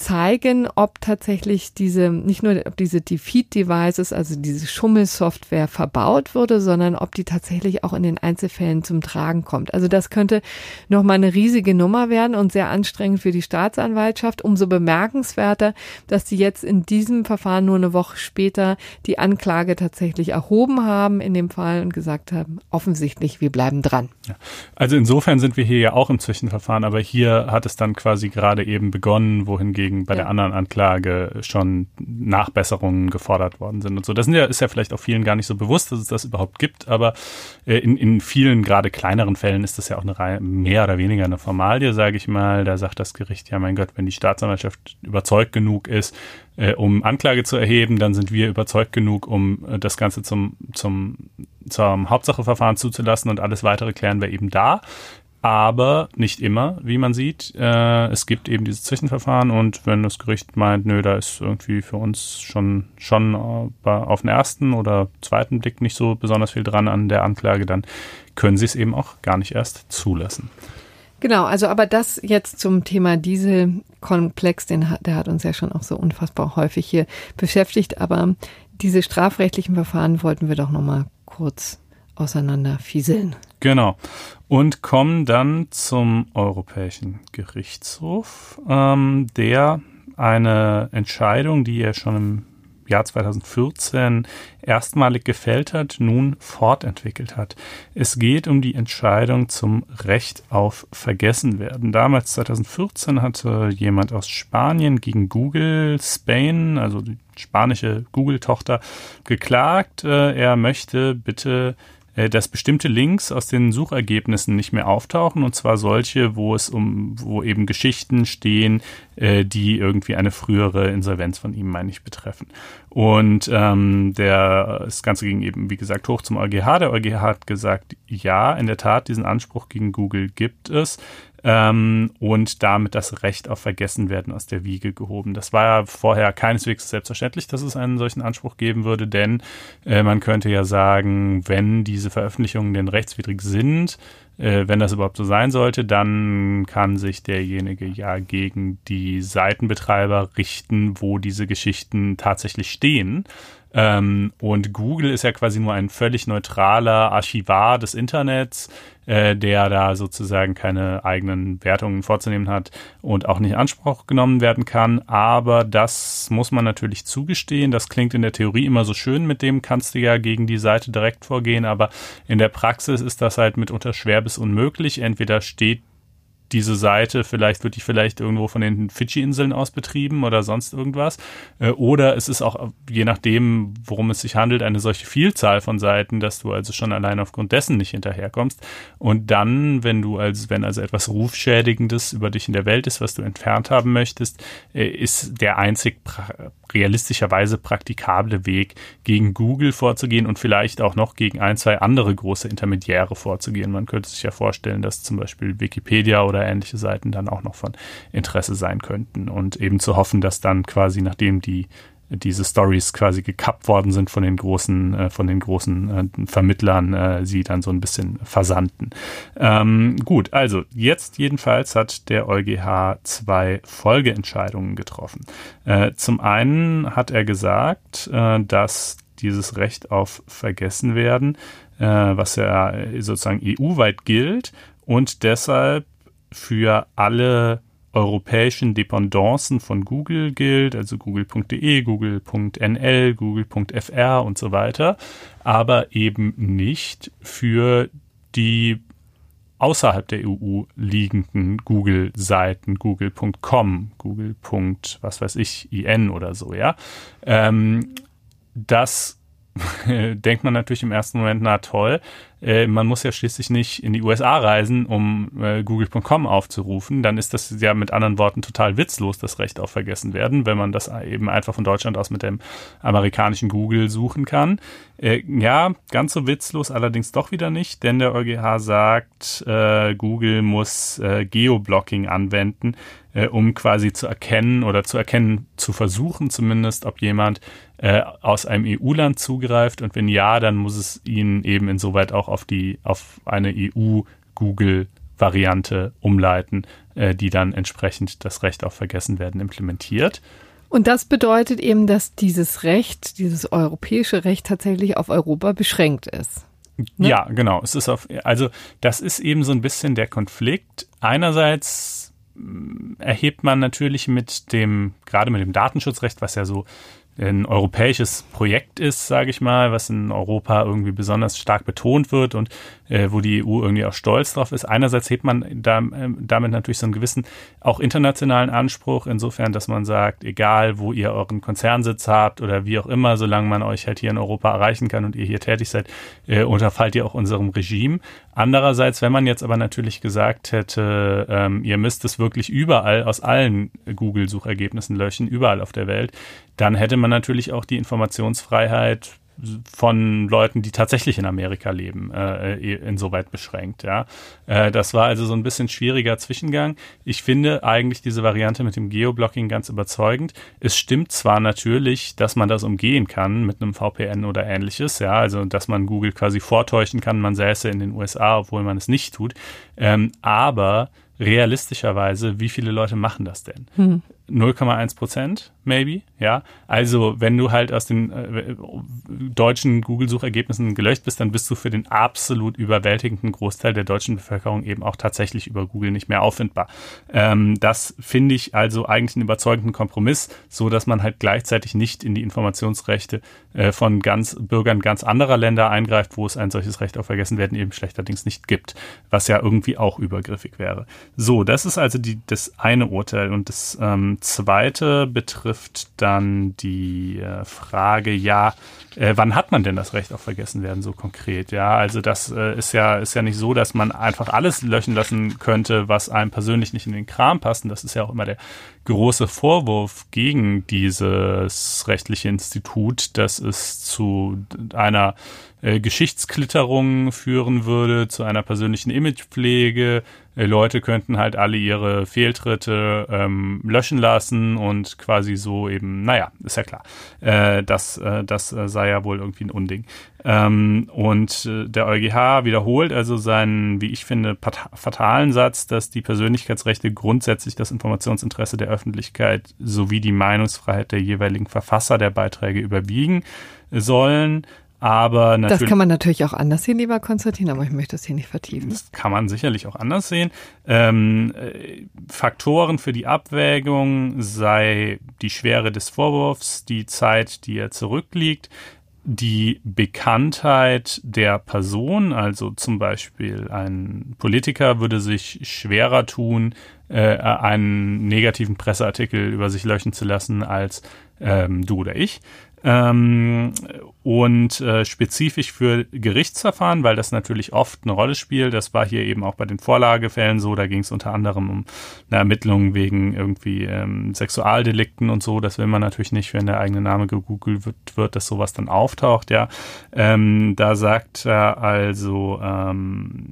zeigen, ob tatsächlich diese, nicht nur ob diese Defeat-Devices, also diese Schummelsoftware verbaut wurde, sondern ob die tatsächlich auch in den Einzelfällen zum Tragen kommt. Also das könnte nochmal eine riesige Nummer werden und sehr anstrengend für die Staatsanwaltschaft. Umso bemerkenswerter, dass sie jetzt in diesem Verfahren nur eine Woche später die Anklage tatsächlich erhoben haben in dem Fall und gesagt haben, offensichtlich, wir bleiben dran. Ja. Also insofern sind wir hier ja auch im Zwischenverfahren, aber hier hat es dann quasi gerade eben begonnen, wohingegen weswegen bei ja. der anderen Anklage schon Nachbesserungen gefordert worden sind und so. Das ja, ist ja vielleicht auch vielen gar nicht so bewusst, dass es das überhaupt gibt, aber äh, in, in vielen gerade kleineren Fällen ist das ja auch eine Reihe, mehr oder weniger eine Formalie, sage ich mal. Da sagt das Gericht, ja mein Gott, wenn die Staatsanwaltschaft überzeugt genug ist, äh, um Anklage zu erheben, dann sind wir überzeugt genug, um äh, das Ganze zum, zum, zum Hauptsacheverfahren zuzulassen und alles weitere klären wir eben da aber nicht immer, wie man sieht. Äh, es gibt eben dieses Zwischenverfahren und wenn das Gericht meint, nö, da ist irgendwie für uns schon, schon äh, auf den ersten oder zweiten Blick nicht so besonders viel dran an der Anklage, dann können sie es eben auch gar nicht erst zulassen. Genau, also aber das jetzt zum Thema Dieselkomplex, den hat, der hat uns ja schon auch so unfassbar häufig hier beschäftigt, aber diese strafrechtlichen Verfahren wollten wir doch nochmal kurz auseinanderfieseln. Genau. Und kommen dann zum Europäischen Gerichtshof, ähm, der eine Entscheidung, die er schon im Jahr 2014 erstmalig gefällt hat, nun fortentwickelt hat. Es geht um die Entscheidung zum Recht auf Vergessenwerden. Damals 2014 hatte jemand aus Spanien gegen Google Spain, also die spanische Google-Tochter, geklagt. Äh, er möchte bitte dass bestimmte Links aus den Suchergebnissen nicht mehr auftauchen und zwar solche, wo es um, wo eben Geschichten stehen, äh, die irgendwie eine frühere Insolvenz von ihm, meine ich, betreffen. Und ähm, der, das Ganze ging eben, wie gesagt, hoch zum EuGH. Der EuGH hat gesagt, ja, in der Tat, diesen Anspruch gegen Google gibt es ähm, und damit das Recht auf Vergessenwerden aus der Wiege gehoben. Das war ja vorher keineswegs selbstverständlich, dass es einen solchen Anspruch geben würde, denn äh, man könnte ja sagen, wenn diese Veröffentlichungen denn rechtswidrig sind, äh, wenn das überhaupt so sein sollte, dann kann sich derjenige ja gegen die Seitenbetreiber richten, wo diese Geschichten tatsächlich stehen. Ähm, und Google ist ja quasi nur ein völlig neutraler Archivar des Internets, äh, der da sozusagen keine eigenen Wertungen vorzunehmen hat und auch nicht Anspruch genommen werden kann. Aber das muss man natürlich zugestehen. Das klingt in der Theorie immer so schön, mit dem kannst du ja gegen die Seite direkt vorgehen, aber in der Praxis ist das halt mitunter schwer bis unmöglich. Entweder steht diese Seite, vielleicht wird die vielleicht irgendwo von den Fidschi-Inseln aus betrieben oder sonst irgendwas. Äh, oder es ist auch, je nachdem, worum es sich handelt, eine solche Vielzahl von Seiten, dass du also schon allein aufgrund dessen nicht hinterherkommst. Und dann, wenn du als, wenn also etwas Rufschädigendes über dich in der Welt ist, was du entfernt haben möchtest, äh, ist der einzig pra realistischerweise praktikable Weg, gegen Google vorzugehen und vielleicht auch noch gegen ein, zwei andere große Intermediäre vorzugehen. Man könnte sich ja vorstellen, dass zum Beispiel Wikipedia oder ähnliche Seiten dann auch noch von Interesse sein könnten und eben zu hoffen, dass dann quasi nachdem die diese Stories quasi gekappt worden sind von den großen, äh, von den großen äh, Vermittlern, äh, sie dann so ein bisschen versandten. Ähm, gut, also jetzt jedenfalls hat der EuGH zwei Folgeentscheidungen getroffen. Zum einen hat er gesagt, dass dieses Recht auf Vergessenwerden, was ja sozusagen EU-weit gilt und deshalb für alle europäischen Dependancen von Google gilt, also google.de, google.nl, google.fr und so weiter, aber eben nicht für die außerhalb der EU liegenden Google-Seiten, google.com, google. was weiß ich, in oder so, ja. Ähm, das denkt man natürlich im ersten Moment, na toll, äh, man muss ja schließlich nicht in die USA reisen, um äh, google.com aufzurufen. Dann ist das ja mit anderen Worten total witzlos, das Recht auf vergessen werden, wenn man das eben einfach von Deutschland aus mit dem amerikanischen Google suchen kann. Äh, ja, ganz so witzlos allerdings doch wieder nicht, denn der EuGH sagt, äh, Google muss äh, Geoblocking anwenden, äh, um quasi zu erkennen oder zu erkennen, zu versuchen zumindest, ob jemand äh, aus einem EU-Land zugreift und wenn ja, dann muss es ihn eben insoweit auch auf die, auf eine EU-Google-Variante umleiten, äh, die dann entsprechend das Recht auf Vergessenwerden implementiert. Und das bedeutet eben, dass dieses Recht, dieses europäische Recht tatsächlich auf Europa beschränkt ist. Ne? Ja, genau. Es ist auf, also das ist eben so ein bisschen der Konflikt. Einerseits mm, erhebt man natürlich mit dem, gerade mit dem Datenschutzrecht, was ja so ein europäisches Projekt ist, sage ich mal, was in Europa irgendwie besonders stark betont wird und äh, wo die EU irgendwie auch stolz drauf ist. Einerseits hebt man da, äh, damit natürlich so einen gewissen auch internationalen Anspruch, insofern, dass man sagt, egal wo ihr euren Konzernsitz habt oder wie auch immer, solange man euch halt hier in Europa erreichen kann und ihr hier tätig seid, äh, unterfallt ihr auch unserem Regime. Andererseits, wenn man jetzt aber natürlich gesagt hätte, ähm, ihr müsst es wirklich überall aus allen Google-Suchergebnissen löschen, überall auf der Welt, dann hätte man natürlich auch die Informationsfreiheit von Leuten, die tatsächlich in Amerika leben, äh, insoweit beschränkt. Ja, äh, das war also so ein bisschen schwieriger Zwischengang. Ich finde eigentlich diese Variante mit dem Geoblocking ganz überzeugend. Es stimmt zwar natürlich, dass man das umgehen kann mit einem VPN oder ähnliches, ja, also dass man Google quasi vortäuschen kann, man säße in den USA, obwohl man es nicht tut, ähm, aber realistischerweise, wie viele Leute machen das denn? Hm. 0,1 Prozent, maybe, ja. Also, wenn du halt aus den äh, deutschen Google-Suchergebnissen gelöscht bist, dann bist du für den absolut überwältigenden Großteil der deutschen Bevölkerung eben auch tatsächlich über Google nicht mehr auffindbar. Ähm, das finde ich also eigentlich einen überzeugenden Kompromiss, so dass man halt gleichzeitig nicht in die Informationsrechte äh, von ganz Bürgern ganz anderer Länder eingreift, wo es ein solches Recht auf Vergessenwerden eben schlechterdings nicht gibt, was ja irgendwie auch übergriffig wäre. So, das ist also die, das eine Urteil und das ähm, zweite betrifft dann die äh, Frage, ja, äh, wann hat man denn das Recht auf Vergessenwerden so konkret? Ja, also das äh, ist ja ist ja nicht so, dass man einfach alles löschen lassen könnte, was einem persönlich nicht in den Kram passt. Und das ist ja auch immer der große Vorwurf gegen dieses rechtliche Institut, dass es zu einer äh, Geschichtsklitterung führen würde, zu einer persönlichen Imagepflege. Äh, Leute könnten halt alle ihre Fehltritte ähm, löschen lassen und quasi so eben, naja, ist ja klar. Äh, das äh, das äh, sei ja wohl irgendwie ein Unding. Ähm, und äh, der EuGH wiederholt also seinen, wie ich finde, fatalen Satz, dass die Persönlichkeitsrechte grundsätzlich das Informationsinteresse der Öffentlichkeit sowie die Meinungsfreiheit der jeweiligen Verfasser der Beiträge überwiegen sollen. Aber natürlich. Das kann man natürlich auch anders sehen, lieber Konstantin, aber ich möchte das hier nicht vertiefen. Das kann man sicherlich auch anders sehen. Ähm, äh, Faktoren für die Abwägung sei die Schwere des Vorwurfs, die Zeit, die er zurückliegt, die Bekanntheit der Person, also zum Beispiel ein Politiker würde sich schwerer tun, äh, einen negativen Presseartikel über sich löschen zu lassen als ähm, du oder ich. Ähm, und äh, spezifisch für Gerichtsverfahren, weil das natürlich oft eine Rolle spielt. Das war hier eben auch bei den Vorlagefällen so. Da ging es unter anderem um eine Ermittlung wegen irgendwie ähm, Sexualdelikten und so. Das will man natürlich nicht, wenn der eigene Name gegoogelt wird, wird dass sowas dann auftaucht. Ja, ähm, da sagt er also ähm,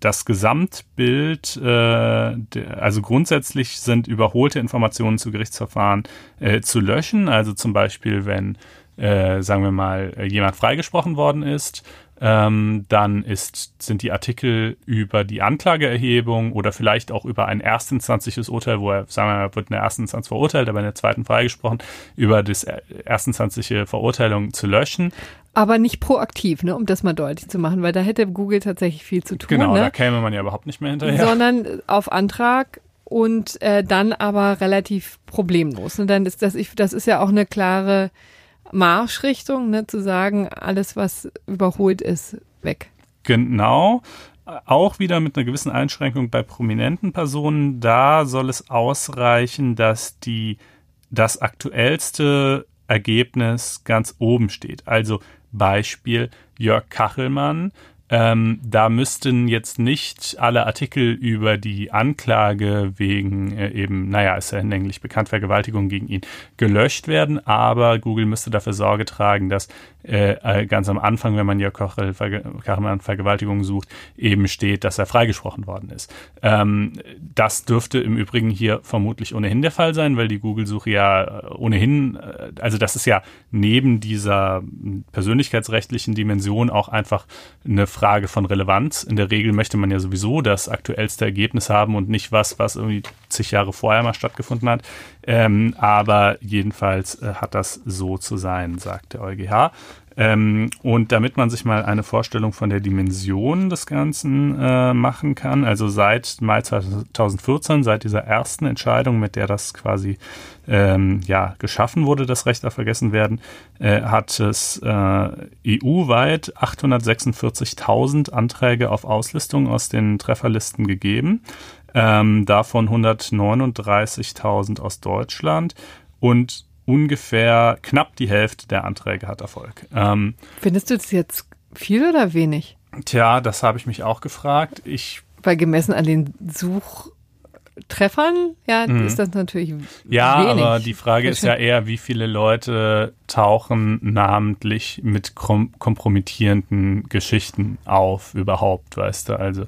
das Gesamtbild, äh, also grundsätzlich sind überholte Informationen zu Gerichtsverfahren äh, zu löschen. Also zum Beispiel, wenn, äh, sagen wir mal, jemand freigesprochen worden ist, ähm, dann ist, sind die Artikel über die Anklageerhebung oder vielleicht auch über ein erstinstanzliches Urteil, wo er, sagen wir mal, wird in der ersten Instanz verurteilt, aber in der zweiten freigesprochen, über das erstinstanzliche Verurteilung zu löschen. Aber nicht proaktiv, ne, um das mal deutlich zu machen, weil da hätte Google tatsächlich viel zu tun. Genau, ne? da käme man ja überhaupt nicht mehr hinterher. Sondern auf Antrag und äh, dann aber relativ problemlos. Und ne? dann ist das, ich, das ist ja auch eine klare Marschrichtung, ne, zu sagen, alles, was überholt ist, weg. Genau. Auch wieder mit einer gewissen Einschränkung bei prominenten Personen. Da soll es ausreichen, dass die das aktuellste Ergebnis ganz oben steht. Also Beispiel Jörg Kachelmann. Ähm, da müssten jetzt nicht alle Artikel über die Anklage wegen äh, eben, naja, ist ja hinlänglich bekannt, Vergewaltigung gegen ihn gelöscht werden, aber Google müsste dafür Sorge tragen, dass äh, äh ganz am Anfang, wenn man ja Kochel, Kachelmann Vergewaltigung sucht, eben steht, dass er freigesprochen worden ist. Ähm, das dürfte im Übrigen hier vermutlich ohnehin der Fall sein, weil die Google-Suche ja äh, ohnehin, äh, also das ist ja neben dieser persönlichkeitsrechtlichen Dimension auch einfach eine Frage von Relevanz. In der Regel möchte man ja sowieso das aktuellste Ergebnis haben und nicht was, was irgendwie zig Jahre vorher mal stattgefunden hat. Ähm, aber jedenfalls äh, hat das so zu sein, sagt der EuGH. Ähm, und damit man sich mal eine Vorstellung von der Dimension des Ganzen äh, machen kann, also seit Mai 2014, seit dieser ersten Entscheidung, mit der das quasi ähm, ja, geschaffen wurde, das Recht auf Vergessenwerden, äh, hat es äh, EU-weit 846.000 Anträge auf Auslistung aus den Trefferlisten gegeben. Ähm, davon 139.000 aus Deutschland und ungefähr knapp die Hälfte der Anträge hat Erfolg. Ähm, Findest du das jetzt viel oder wenig? Tja, das habe ich mich auch gefragt. Ich weil gemessen an den Suchtreffern, ja, mhm. ist das natürlich Ja, wenig. aber die Frage ist ja eher, wie viele Leute tauchen namentlich mit kompromittierenden Geschichten auf überhaupt, weißt du? Also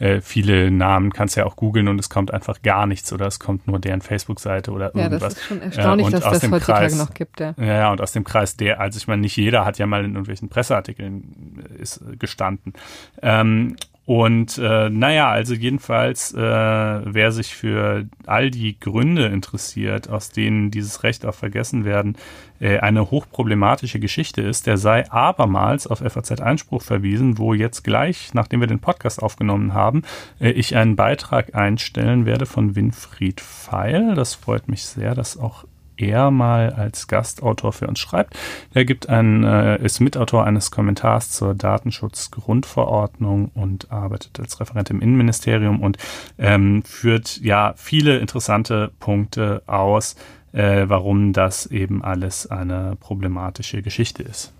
äh, viele Namen kannst du ja auch googeln und es kommt einfach gar nichts oder es kommt nur deren Facebook-Seite oder irgendwas. Ja, das ist schon erstaunlich, äh, dass das heutzutage Kreis, noch gibt, ja. Ja, und aus dem Kreis der, also ich meine, nicht jeder hat ja mal in irgendwelchen Presseartikeln äh, ist äh, gestanden. Ähm, und äh, naja, also jedenfalls, äh, wer sich für all die Gründe interessiert, aus denen dieses Recht auf Vergessen werden äh, eine hochproblematische Geschichte ist, der sei abermals auf FAZ Einspruch verwiesen, wo jetzt gleich, nachdem wir den Podcast aufgenommen haben, äh, ich einen Beitrag einstellen werde von Winfried Feil. Das freut mich sehr, dass auch er mal als Gastautor für uns schreibt. Er gibt einen, äh, ist Mitautor eines Kommentars zur Datenschutzgrundverordnung und arbeitet als Referent im Innenministerium und ähm, führt ja viele interessante Punkte aus, äh, warum das eben alles eine problematische Geschichte ist.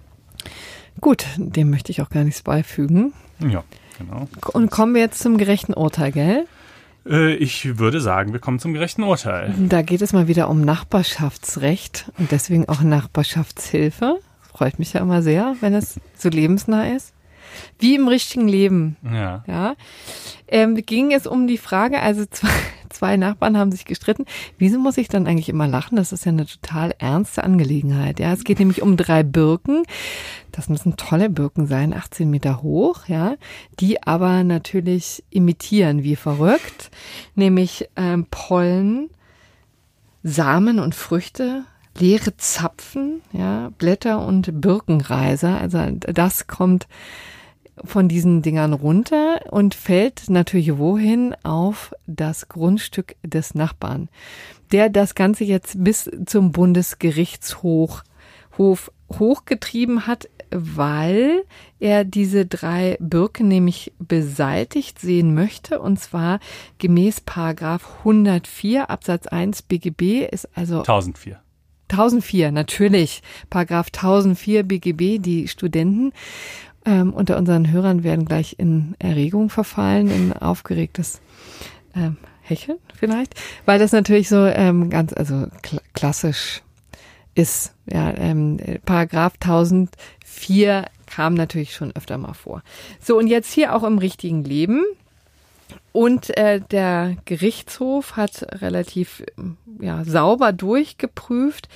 Gut, dem möchte ich auch gar nichts beifügen. Ja, genau. Und kommen wir jetzt zum gerechten Urteil, gell? Äh, ich würde sagen, wir kommen zum gerechten Urteil. Da geht es mal wieder um Nachbarschaftsrecht und deswegen auch Nachbarschaftshilfe. freut mich ja immer sehr, wenn es so lebensnah ist. Wie im richtigen Leben. Ja. Ja. Ähm, ging es um die Frage, also zwei, zwei Nachbarn haben sich gestritten. Wieso muss ich dann eigentlich immer lachen? Das ist ja eine total ernste Angelegenheit. Ja, es geht nämlich um drei Birken. Das müssen tolle Birken sein, 18 Meter hoch, ja, die aber natürlich imitieren wie verrückt, nämlich ähm, Pollen, Samen und Früchte, leere Zapfen, ja, Blätter und Birkenreiser. Also das kommt von diesen Dingern runter und fällt natürlich wohin? Auf das Grundstück des Nachbarn, der das Ganze jetzt bis zum Bundesgerichtshof Hof hochgetrieben hat, weil er diese drei Birken nämlich beseitigt sehen möchte. Und zwar gemäß Paragraph 104 Absatz 1 BGB ist also 1004. 1004 natürlich. Paragraph 1004 BGB die Studenten ähm, unter unseren Hörern werden gleich in Erregung verfallen, in aufgeregtes ähm, Hecheln vielleicht, weil das natürlich so ähm, ganz, also kl klassisch ist. Ja, ähm, Paragraph 1004 kam natürlich schon öfter mal vor. So, und jetzt hier auch im richtigen Leben. Und äh, der Gerichtshof hat relativ ja, sauber durchgeprüft,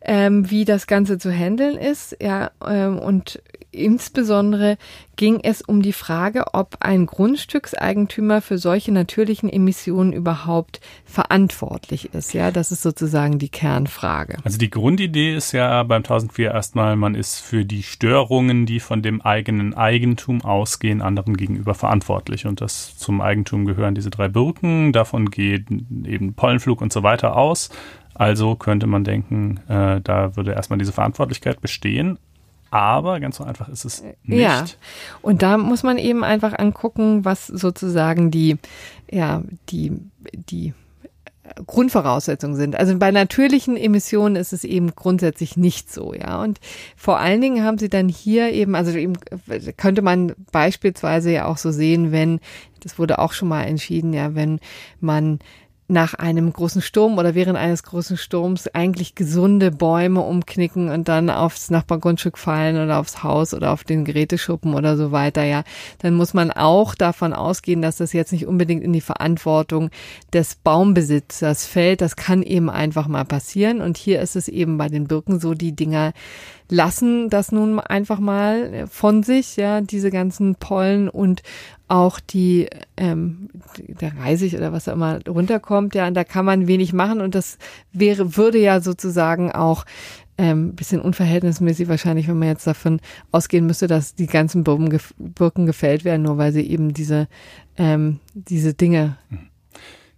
ähm, wie das Ganze zu handeln ist. Ja, ähm, und insbesondere ging es um die Frage, ob ein Grundstückseigentümer für solche natürlichen Emissionen überhaupt verantwortlich ist. Ja, das ist sozusagen die Kernfrage. Also die Grundidee ist ja beim 1004 erstmal, man ist für die Störungen, die von dem eigenen Eigentum ausgehen, anderen gegenüber verantwortlich. Und das zum Eigentum gehören diese drei Birken. Davon geht eben Pollenflug und so weiter aus. Also könnte man denken, äh, da würde erstmal diese Verantwortlichkeit bestehen. Aber ganz so einfach ist es nicht. Ja, und da muss man eben einfach angucken, was sozusagen die, ja, die, die Grundvoraussetzungen sind. Also bei natürlichen Emissionen ist es eben grundsätzlich nicht so, ja. Und vor allen Dingen haben sie dann hier eben, also eben könnte man beispielsweise ja auch so sehen, wenn, das wurde auch schon mal entschieden, ja, wenn man nach einem großen Sturm oder während eines großen Sturms eigentlich gesunde Bäume umknicken und dann aufs Nachbargrundstück fallen oder aufs Haus oder auf den Geräteschuppen oder so weiter, ja, dann muss man auch davon ausgehen, dass das jetzt nicht unbedingt in die Verantwortung des Baumbesitzers fällt. Das kann eben einfach mal passieren. Und hier ist es eben bei den Birken so, die Dinger lassen das nun einfach mal von sich, ja, diese ganzen Pollen und auch die, ähm, der Reisig oder was auch immer runterkommt, ja, und da kann man wenig machen und das wäre, würde ja sozusagen auch ähm, bisschen unverhältnismäßig wahrscheinlich, wenn man jetzt davon ausgehen müsste, dass die ganzen Birken, Birken gefällt werden, nur weil sie eben diese, ähm, diese Dinge mhm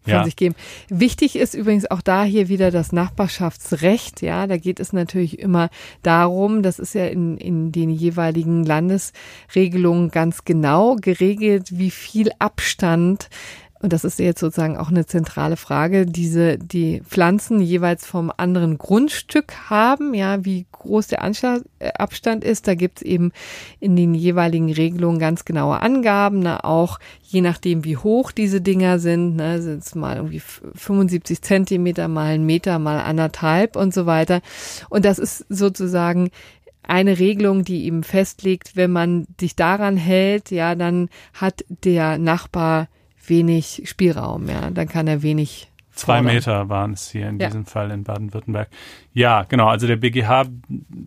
von ja. sich geben. Wichtig ist übrigens auch da hier wieder das Nachbarschaftsrecht. Ja, da geht es natürlich immer darum, das ist ja in, in den jeweiligen Landesregelungen ganz genau geregelt, wie viel Abstand und das ist jetzt sozusagen auch eine zentrale Frage, diese, die Pflanzen jeweils vom anderen Grundstück haben, ja, wie groß der äh, Abstand ist. Da gibt's eben in den jeweiligen Regelungen ganz genaue Angaben, ne, auch je nachdem, wie hoch diese Dinger sind, ne, sind es mal irgendwie 75 Zentimeter, mal ein Meter, mal anderthalb und so weiter. Und das ist sozusagen eine Regelung, die eben festlegt, wenn man sich daran hält, ja, dann hat der Nachbar wenig Spielraum, ja. Dann kann er wenig Zwei Meter waren es hier in ja. diesem Fall in Baden-Württemberg. Ja, genau. Also der BGH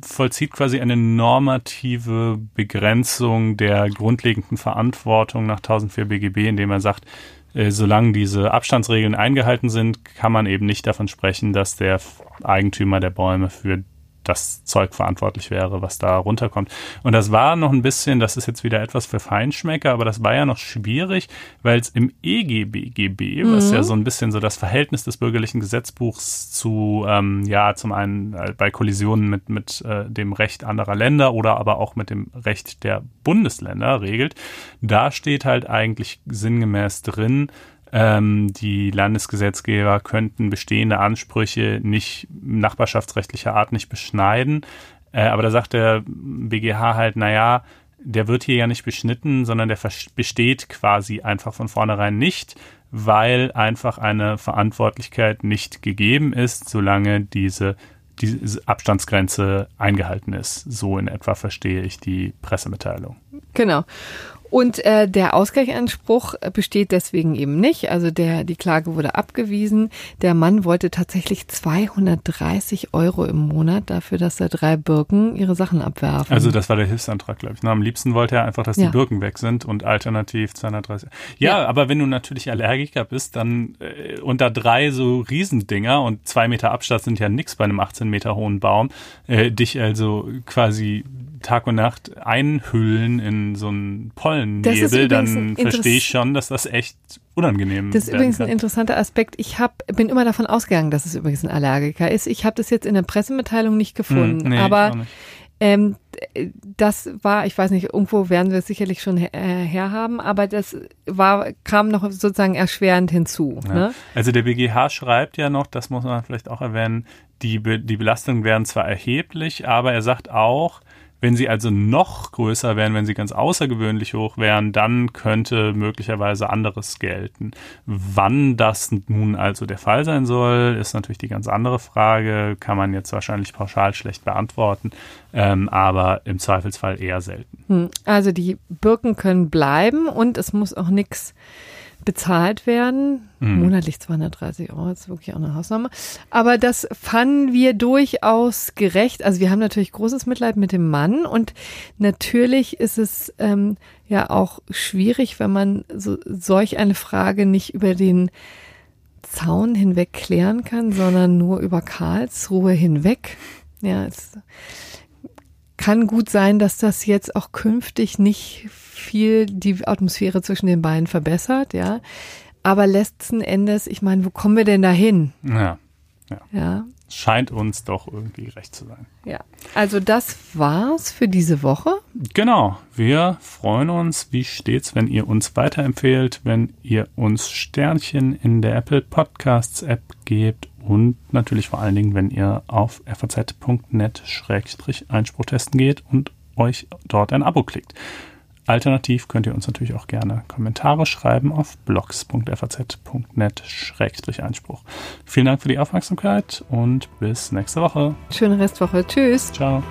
vollzieht quasi eine normative Begrenzung der grundlegenden Verantwortung nach 1004 BGB, indem er sagt, äh, solange diese Abstandsregeln eingehalten sind, kann man eben nicht davon sprechen, dass der Eigentümer der Bäume für das Zeug verantwortlich wäre, was da runterkommt. Und das war noch ein bisschen, das ist jetzt wieder etwas für Feinschmecker, aber das war ja noch schwierig, weil es im EGBGB, mhm. was ja so ein bisschen so das Verhältnis des bürgerlichen Gesetzbuchs zu, ähm, ja, zum einen äh, bei Kollisionen mit, mit äh, dem Recht anderer Länder oder aber auch mit dem Recht der Bundesländer regelt, da steht halt eigentlich sinngemäß drin, ähm, die Landesgesetzgeber könnten bestehende Ansprüche nicht nachbarschaftsrechtlicher Art nicht beschneiden. Äh, aber da sagt der BGH halt, naja, der wird hier ja nicht beschnitten, sondern der besteht quasi einfach von vornherein nicht, weil einfach eine Verantwortlichkeit nicht gegeben ist, solange diese die Abstandsgrenze eingehalten ist. So in etwa verstehe ich die Pressemitteilung. Genau. Und äh, der Ausgleichsanspruch besteht deswegen eben nicht. Also der, die Klage wurde abgewiesen. Der Mann wollte tatsächlich 230 Euro im Monat dafür, dass da drei Birken ihre Sachen abwerfen. Also das war der Hilfsantrag, glaube ich. Na, am liebsten wollte er einfach, dass ja. die Birken weg sind und alternativ 230. Ja, ja, aber wenn du natürlich Allergiker bist, dann äh, unter drei so Riesendinger und zwei Meter Abstand sind ja nix bei einem 18 Meter hohen Baum, äh, dich also quasi Tag und Nacht einhüllen in so einen Pollennebel, dann verstehe ich schon, dass das echt unangenehm ist. Das ist übrigens kann. ein interessanter Aspekt. Ich hab, bin immer davon ausgegangen, dass es übrigens ein Allergiker ist. Ich habe das jetzt in der Pressemitteilung nicht gefunden, hm, nee, aber ähm, das war, ich weiß nicht, irgendwo werden wir es sicherlich schon her, äh, herhaben, aber das war, kam noch sozusagen erschwerend hinzu. Ja. Ne? Also der BGH schreibt ja noch, das muss man vielleicht auch erwähnen, die, die Belastungen werden zwar erheblich, aber er sagt auch, wenn sie also noch größer wären, wenn sie ganz außergewöhnlich hoch wären, dann könnte möglicherweise anderes gelten. Wann das nun also der Fall sein soll, ist natürlich die ganz andere Frage, kann man jetzt wahrscheinlich pauschal schlecht beantworten, ähm, aber im Zweifelsfall eher selten. Hm, also die Birken können bleiben und es muss auch nichts bezahlt werden. Mhm. Monatlich 230 Euro, das ist wirklich auch eine Hausnummer. Aber das fanden wir durchaus gerecht. Also wir haben natürlich großes Mitleid mit dem Mann und natürlich ist es ähm, ja auch schwierig, wenn man so, solch eine Frage nicht über den Zaun hinweg klären kann, sondern nur über Karlsruhe hinweg. Ja, es kann gut sein, dass das jetzt auch künftig nicht viel die Atmosphäre zwischen den beiden verbessert, ja. Aber letzten Endes, ich meine, wo kommen wir denn dahin? Ja. Ja. ja. Scheint uns doch irgendwie recht zu sein. Ja. Also das war's für diese Woche. Genau. Wir freuen uns, wie stets, wenn ihr uns weiterempfehlt, wenn ihr uns Sternchen in der Apple Podcasts App gebt und natürlich vor allen Dingen, wenn ihr auf faz.net-einspruch testen geht und euch dort ein Abo klickt. Alternativ könnt ihr uns natürlich auch gerne Kommentare schreiben auf blogs.faz.net-einspruch. Vielen Dank für die Aufmerksamkeit und bis nächste Woche. Schöne Restwoche. Tschüss. Ciao.